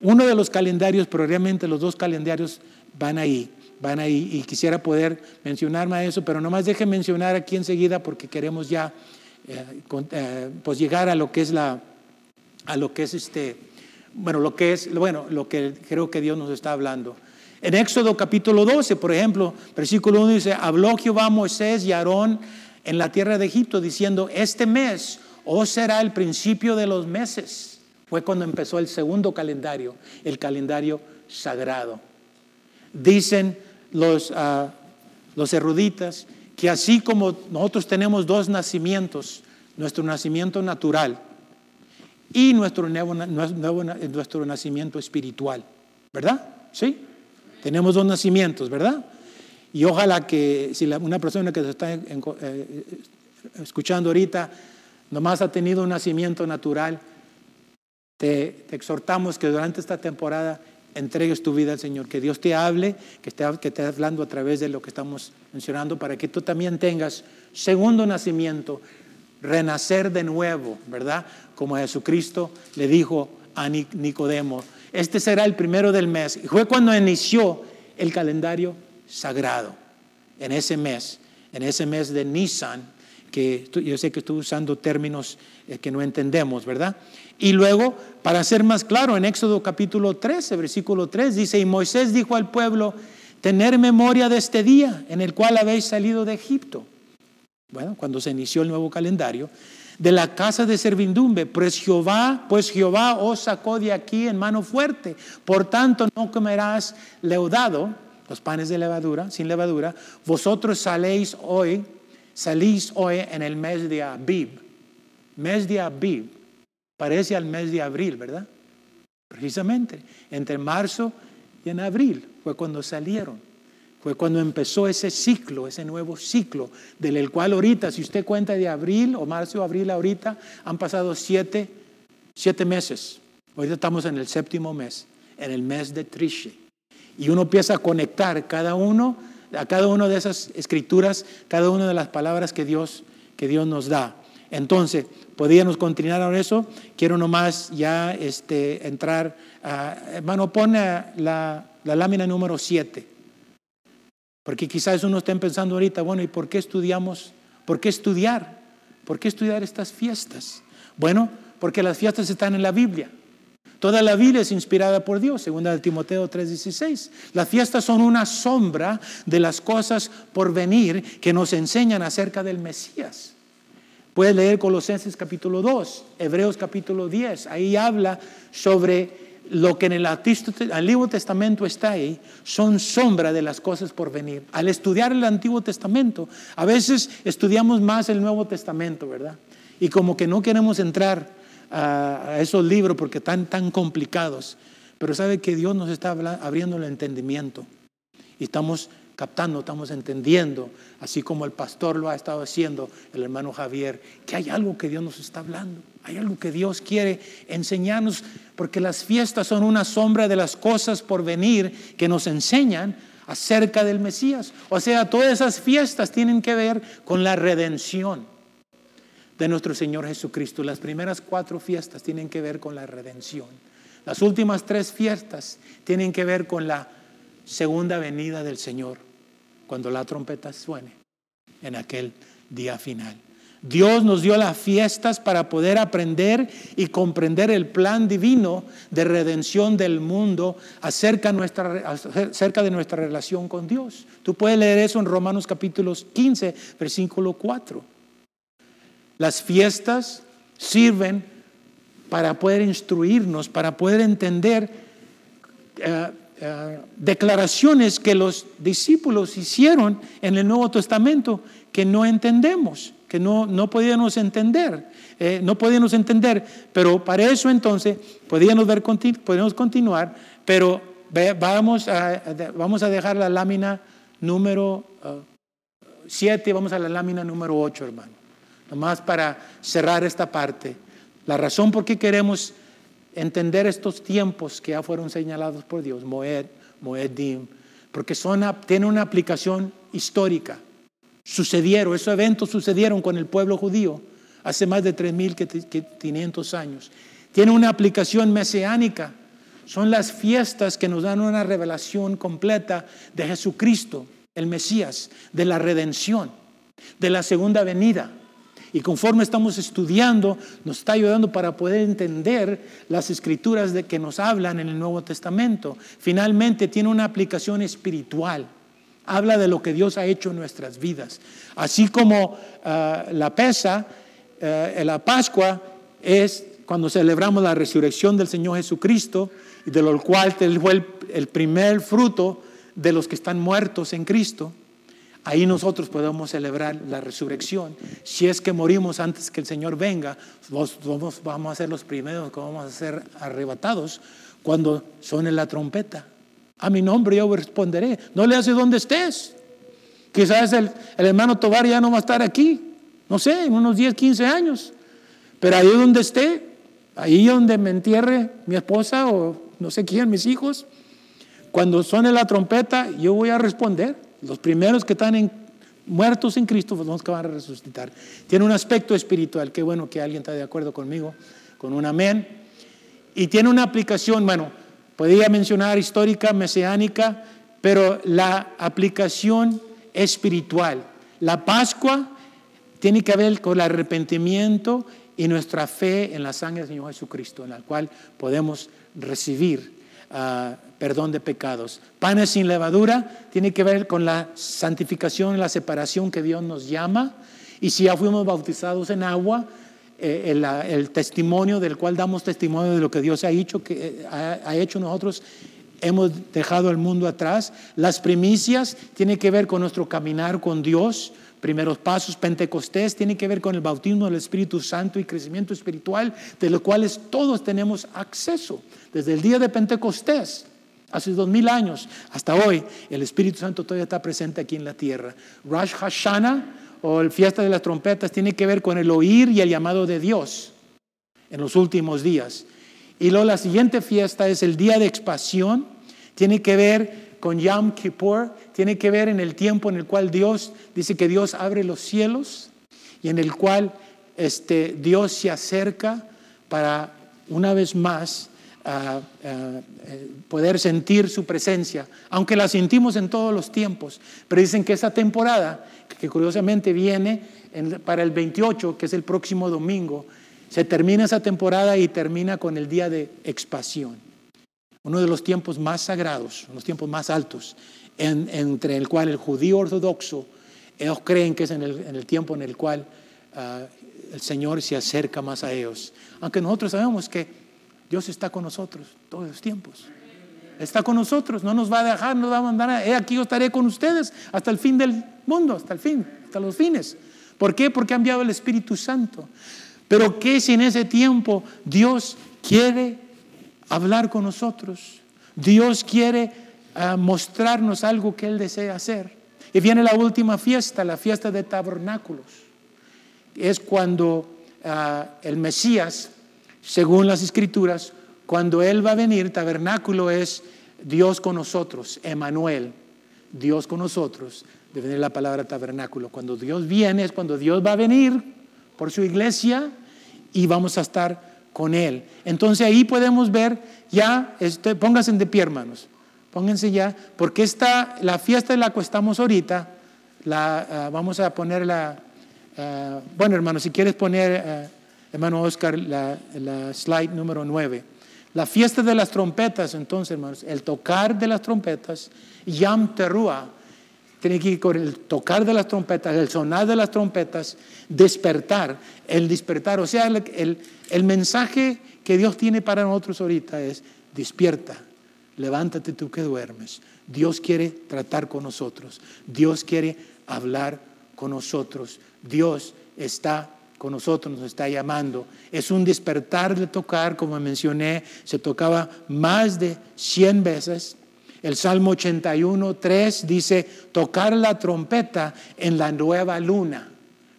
[SPEAKER 1] uno de los calendarios, pero realmente los dos calendarios van ahí, van ahí. Y quisiera poder mencionarme eso, pero nomás deje mencionar aquí enseguida porque queremos ya eh, eh, pues llegar a lo que es la, a lo que es este bueno, lo que es, bueno, lo que creo que Dios nos está hablando. En Éxodo capítulo 12, por ejemplo, versículo 1 dice, habló Jehová a Moisés y Aarón en la tierra de Egipto diciendo, este mes os será el principio de los meses. Fue cuando empezó el segundo calendario, el calendario sagrado. Dicen los, ah, los eruditas que así como nosotros tenemos dos nacimientos, nuestro nacimiento natural, y nuestro, nuevo, nuestro nacimiento espiritual. ¿Verdad? ¿Sí? Tenemos dos nacimientos, ¿verdad? Y ojalá que si una persona que se está eh, escuchando ahorita nomás ha tenido un nacimiento natural, te, exhortamos que durante esta temporada entregues tu vida al Señor, que Dios te hable, que esté, que esté hablando a través de lo que estamos mencionando, para que tú también tengas segundo nacimiento, renacer de nuevo, ¿verdad? Como Jesucristo le dijo a Nicodemo. Este será el primero del mes. Y fue cuando inició el calendario sagrado, en ese mes, en ese mes de Nisan, que yo sé que estoy usando términos eh, que no entendemos, ¿verdad? Y luego, para ser más claro, en Éxodo capítulo 13, versículo 3, dice, y Moisés dijo al pueblo, tener memoria de este día en el cual habéis salido de Egipto. Bueno, cuando se inició el nuevo calendario, de la casa de servidumbre, pues Jehová, pues Jehová os sacó de aquí en mano fuerte. Por tanto, no comerás leudado, los panes de levadura, sin levadura. Vosotros saléis hoy, salís hoy en el mes de Abib. Mes de Abib. Parece al mes de abril, ¿verdad? Precisamente, entre marzo y en abril fue cuando salieron. Fue cuando empezó ese ciclo, ese nuevo ciclo, del cual ahorita, si usted cuenta de abril o marzo abril ahorita, han pasado siete, siete meses. Ahorita estamos en el séptimo mes, en el mes de Trishe. Y uno empieza a conectar cada uno, a cada una de esas escrituras, cada una de las palabras que Dios, que Dios nos da. Entonces, podríamos continuar con eso. Quiero nomás ya este, entrar, hermano, pone la, la lámina número 7. Porque quizás uno esté pensando ahorita, bueno, ¿y por qué estudiamos? ¿Por qué estudiar? ¿Por qué estudiar estas fiestas? Bueno, porque las fiestas están en la Biblia. Toda la Biblia es inspirada por Dios, segunda de Timoteo 3:16. Las fiestas son una sombra de las cosas por venir que nos enseñan acerca del Mesías. Puedes leer Colosenses capítulo 2, Hebreos capítulo 10. Ahí habla sobre lo que en el Antiguo Testamento está ahí son sombra de las cosas por venir. Al estudiar el Antiguo Testamento, a veces estudiamos más el Nuevo Testamento, ¿verdad? Y como que no queremos entrar a, esos libros porque están tan complicados. Pero sabe que Dios nos está abriendo el entendimiento. Y estamos captando, estamos entendiendo, así como el pastor lo ha estado haciendo, el hermano Javier, que hay algo que Dios nos está hablando, hay algo que Dios quiere enseñarnos, porque las fiestas son una sombra de las cosas por venir que nos enseñan acerca del Mesías. O sea, todas esas fiestas tienen que ver con la redención de nuestro Señor Jesucristo. Las primeras cuatro fiestas tienen que ver con la redención. Las últimas tres fiestas tienen que ver con la segunda venida del Señor cuando la trompeta suene en aquel día final. Dios nos dio las fiestas para poder aprender y comprender el plan divino de redención del mundo acerca, acerca de nuestra relación con Dios. Tú puedes leer eso en Romanos capítulo 15, versículo 4. Las fiestas sirven para poder instruirnos, para poder entender eh, eh, declaraciones que los discípulos hicieron en el Nuevo Testamento que no entendemos, que no, no podíamos entender, eh, no podíamos entender, pero para eso entonces podíamos, ver, podíamos continuar, pero vamos a, vamos a dejar la lámina número 7, uh, vamos a la lámina número 8, hermano, nomás para cerrar esta parte. La razón por qué queremos entender estos tiempos que ya fueron señalados por Dios, Moed, Moedim, porque son, tienen una aplicación histórica. Sucedieron, esos eventos sucedieron con el pueblo judío hace más de 3.500 años. Tiene una aplicación mesiánica. Son las fiestas que nos dan una revelación completa de Jesucristo, el Mesías, de la redención, de la segunda venida. Y conforme estamos estudiando, nos está ayudando para poder entender las escrituras de que nos hablan en el Nuevo Testamento. Finalmente tiene una aplicación espiritual. Habla de lo que Dios ha hecho en nuestras vidas. Así como ah, la pesa, uh, la Pascua es cuando celebramos la resurrección del Señor Jesucristo, de lo cual fue el primer fruto de los que están muertos en Cristo. Ahí nosotros podemos celebrar la resurrección. Si es que morimos antes que el Señor venga, vamos a ser los primeros que vamos a ser arrebatados cuando suene la trompeta. A mi nombre yo responderé. No le hace donde estés. Quizás el, hermano Tobar ya no va a estar aquí. No sé, en unos 10, 15 años. Pero ahí donde esté, ahí donde me entierre mi esposa o no sé quién, mis hijos, cuando suene la trompeta, yo voy a responder. Los primeros que están muertos en Cristo, pues los que van a resucitar. Tiene un aspecto espiritual, qué bueno que alguien está de acuerdo conmigo, con un amén. Y tiene una aplicación, bueno, podría mencionar histórica, mesiánica, pero la aplicación espiritual. La Pascua tiene que ver con el arrepentimiento y nuestra fe en la sangre del Señor Jesucristo, en la cual podemos recibir ah, perdón de pecados. Panes sin levadura tiene que ver con la santificación la separación que Dios nos llama. Y si ya fuimos bautizados en agua, eh, el, testimonio del cual damos testimonio de lo que Dios ha hecho, que eh, ha, hecho nosotros, hemos dejado el mundo atrás. Las primicias tienen que ver con nuestro caminar con Dios. Primeros pasos, Pentecostés, tiene que ver con el bautismo del Espíritu Santo y crecimiento espiritual, de los cuales todos tenemos acceso. Desde el día de Pentecostés, hace dos mil años, hasta hoy, el Espíritu Santo todavía está presente aquí en la tierra. Rosh Hashanah o el fiesta de las trompetas tiene que ver con el oír y el llamado de Dios en los últimos días. Y luego la siguiente fiesta es el día de expiación, tiene que ver con Yom Kippur, tiene que ver en el tiempo en el cual Dios dice que Dios abre los cielos y en el cual este, Dios se acerca para una vez más eh, poder sentir su presencia, aunque la sentimos en todos los tiempos. Pero dicen que esa temporada, que curiosamente viene para el 28, que es el próximo domingo, se termina esa temporada y termina con el día de expiación. Uno de los tiempos más sagrados, los tiempos más altos, entre el cual el judío ortodoxo, ellos creen que es en el, tiempo en el cual ah, el Señor se acerca más a ellos. Aunque nosotros sabemos que Dios está con nosotros todos los tiempos. Está con nosotros, no nos va a dejar, no nos va a mandar. A, aquí yo estaré con ustedes hasta el fin del mundo, hasta el fin, hasta los fines. ¿Por qué? Porque ha enviado el Espíritu Santo. Pero ¿qué si en ese tiempo Dios quiere hablar con nosotros? Dios quiere ah, mostrarnos algo que Él desea hacer. Y viene la última fiesta, la fiesta de tabernáculos. Es cuando ah, el Mesías según las escrituras, cuando Él va a venir, tabernáculo es Dios con nosotros, Emanuel, Dios con nosotros, de venir la palabra tabernáculo. Cuando Dios viene es cuando Dios va a venir por su iglesia y vamos a estar con Él. Entonces ahí podemos ver ya, este, pónganse de pie hermanos, pónganse ya, porque esta, la fiesta en la que estamos ahorita, la, ah, vamos a poner la, ah, bueno hermanos, si quieres poner... Ah, hermano Oscar, la, slide número 9. La fiesta de las trompetas, entonces, hermanos, el tocar de las trompetas, Yam Terúa, tiene que ir con el tocar de las trompetas, el sonar de las trompetas, despertar, el despertar. O sea, el, el mensaje que Dios tiene para nosotros ahorita es, despierta, levántate tú que duermes. Dios quiere tratar con nosotros, Dios quiere hablar con nosotros, Dios está con nosotros, nos está llamando. Es un despertar de tocar, como mencioné, se tocaba más de 100 veces. El Salmo 81, 3 dice, tocar la trompeta en la nueva luna,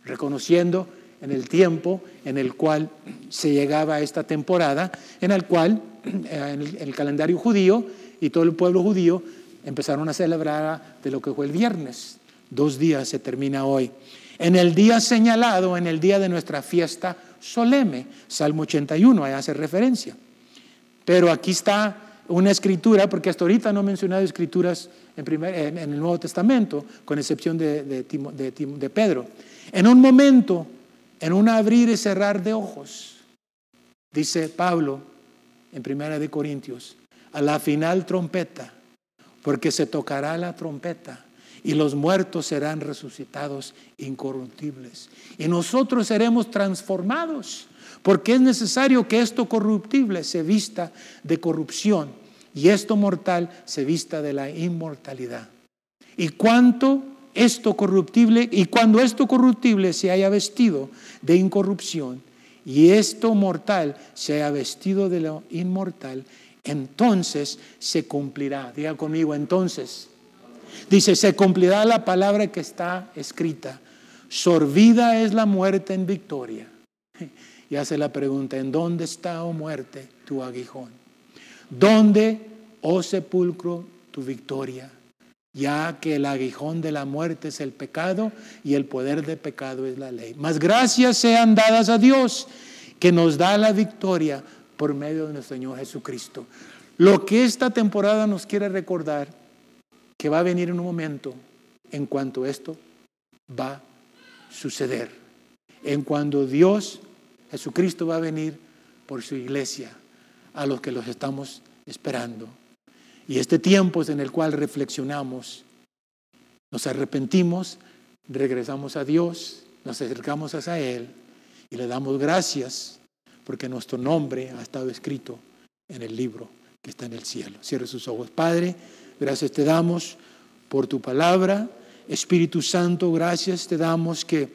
[SPEAKER 1] reconociendo en el tiempo en el cual se llegaba a esta temporada, en el cual eh, en el, calendario judío y todo el pueblo judío empezaron a celebrar de lo que fue el viernes. Dos días se termina hoy en el día señalado, en el día de nuestra fiesta solemne. Salmo 81, ahí hace referencia. Pero aquí está una escritura, porque hasta ahorita no he mencionado escrituras en, el Nuevo Testamento, con excepción de, de, Pedro. En un momento, en un abrir y cerrar de ojos, dice Pablo en Primera de Corintios, a la final trompeta, porque se tocará la trompeta y los muertos serán resucitados incorruptibles. Y nosotros seremos transformados, porque es necesario que esto corruptible se vista de corrupción y esto mortal se vista de la inmortalidad. Y cuanto esto corruptible, y cuando esto corruptible se haya vestido de incorrupción y esto mortal se haya vestido de lo inmortal, entonces se cumplirá. Diga conmigo, entonces Dice, se cumplirá la palabra que está escrita. Sorbida es la muerte en victoria. Y hace la pregunta, ¿en dónde está, oh muerte, tu aguijón? ¿Dónde, oh sepulcro, tu victoria? ya que el aguijón de la muerte es el pecado y el poder del pecado es la ley. Mas gracias sean dadas a Dios que nos da la victoria por medio de nuestro Señor Jesucristo. Lo que esta temporada nos quiere recordar, que va a venir en un momento en cuanto esto va a suceder, en cuando Dios, Jesucristo va a venir por su iglesia, a los que los estamos esperando. Y este tiempo es en el cual reflexionamos, nos arrepentimos, regresamos a Dios, nos acercamos hacia Él y le damos gracias porque nuestro nombre ha estado escrito en el libro que está en el cielo. Cierre sus ojos. Padre, gracias te damos por tu palabra. Espíritu Santo, gracias te damos que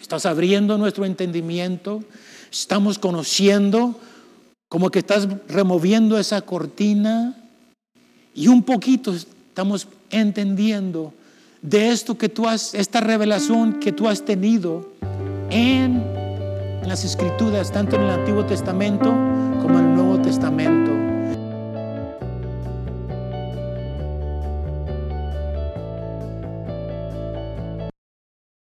[SPEAKER 1] estás abriendo nuestro entendimiento, estamos conociendo, como que estás removiendo esa cortina y un poquito estamos entendiendo de esto que tú has, esta revelación que tú has tenido en las escrituras, tanto en el Antiguo Testamento como en el Nuevo Testamento.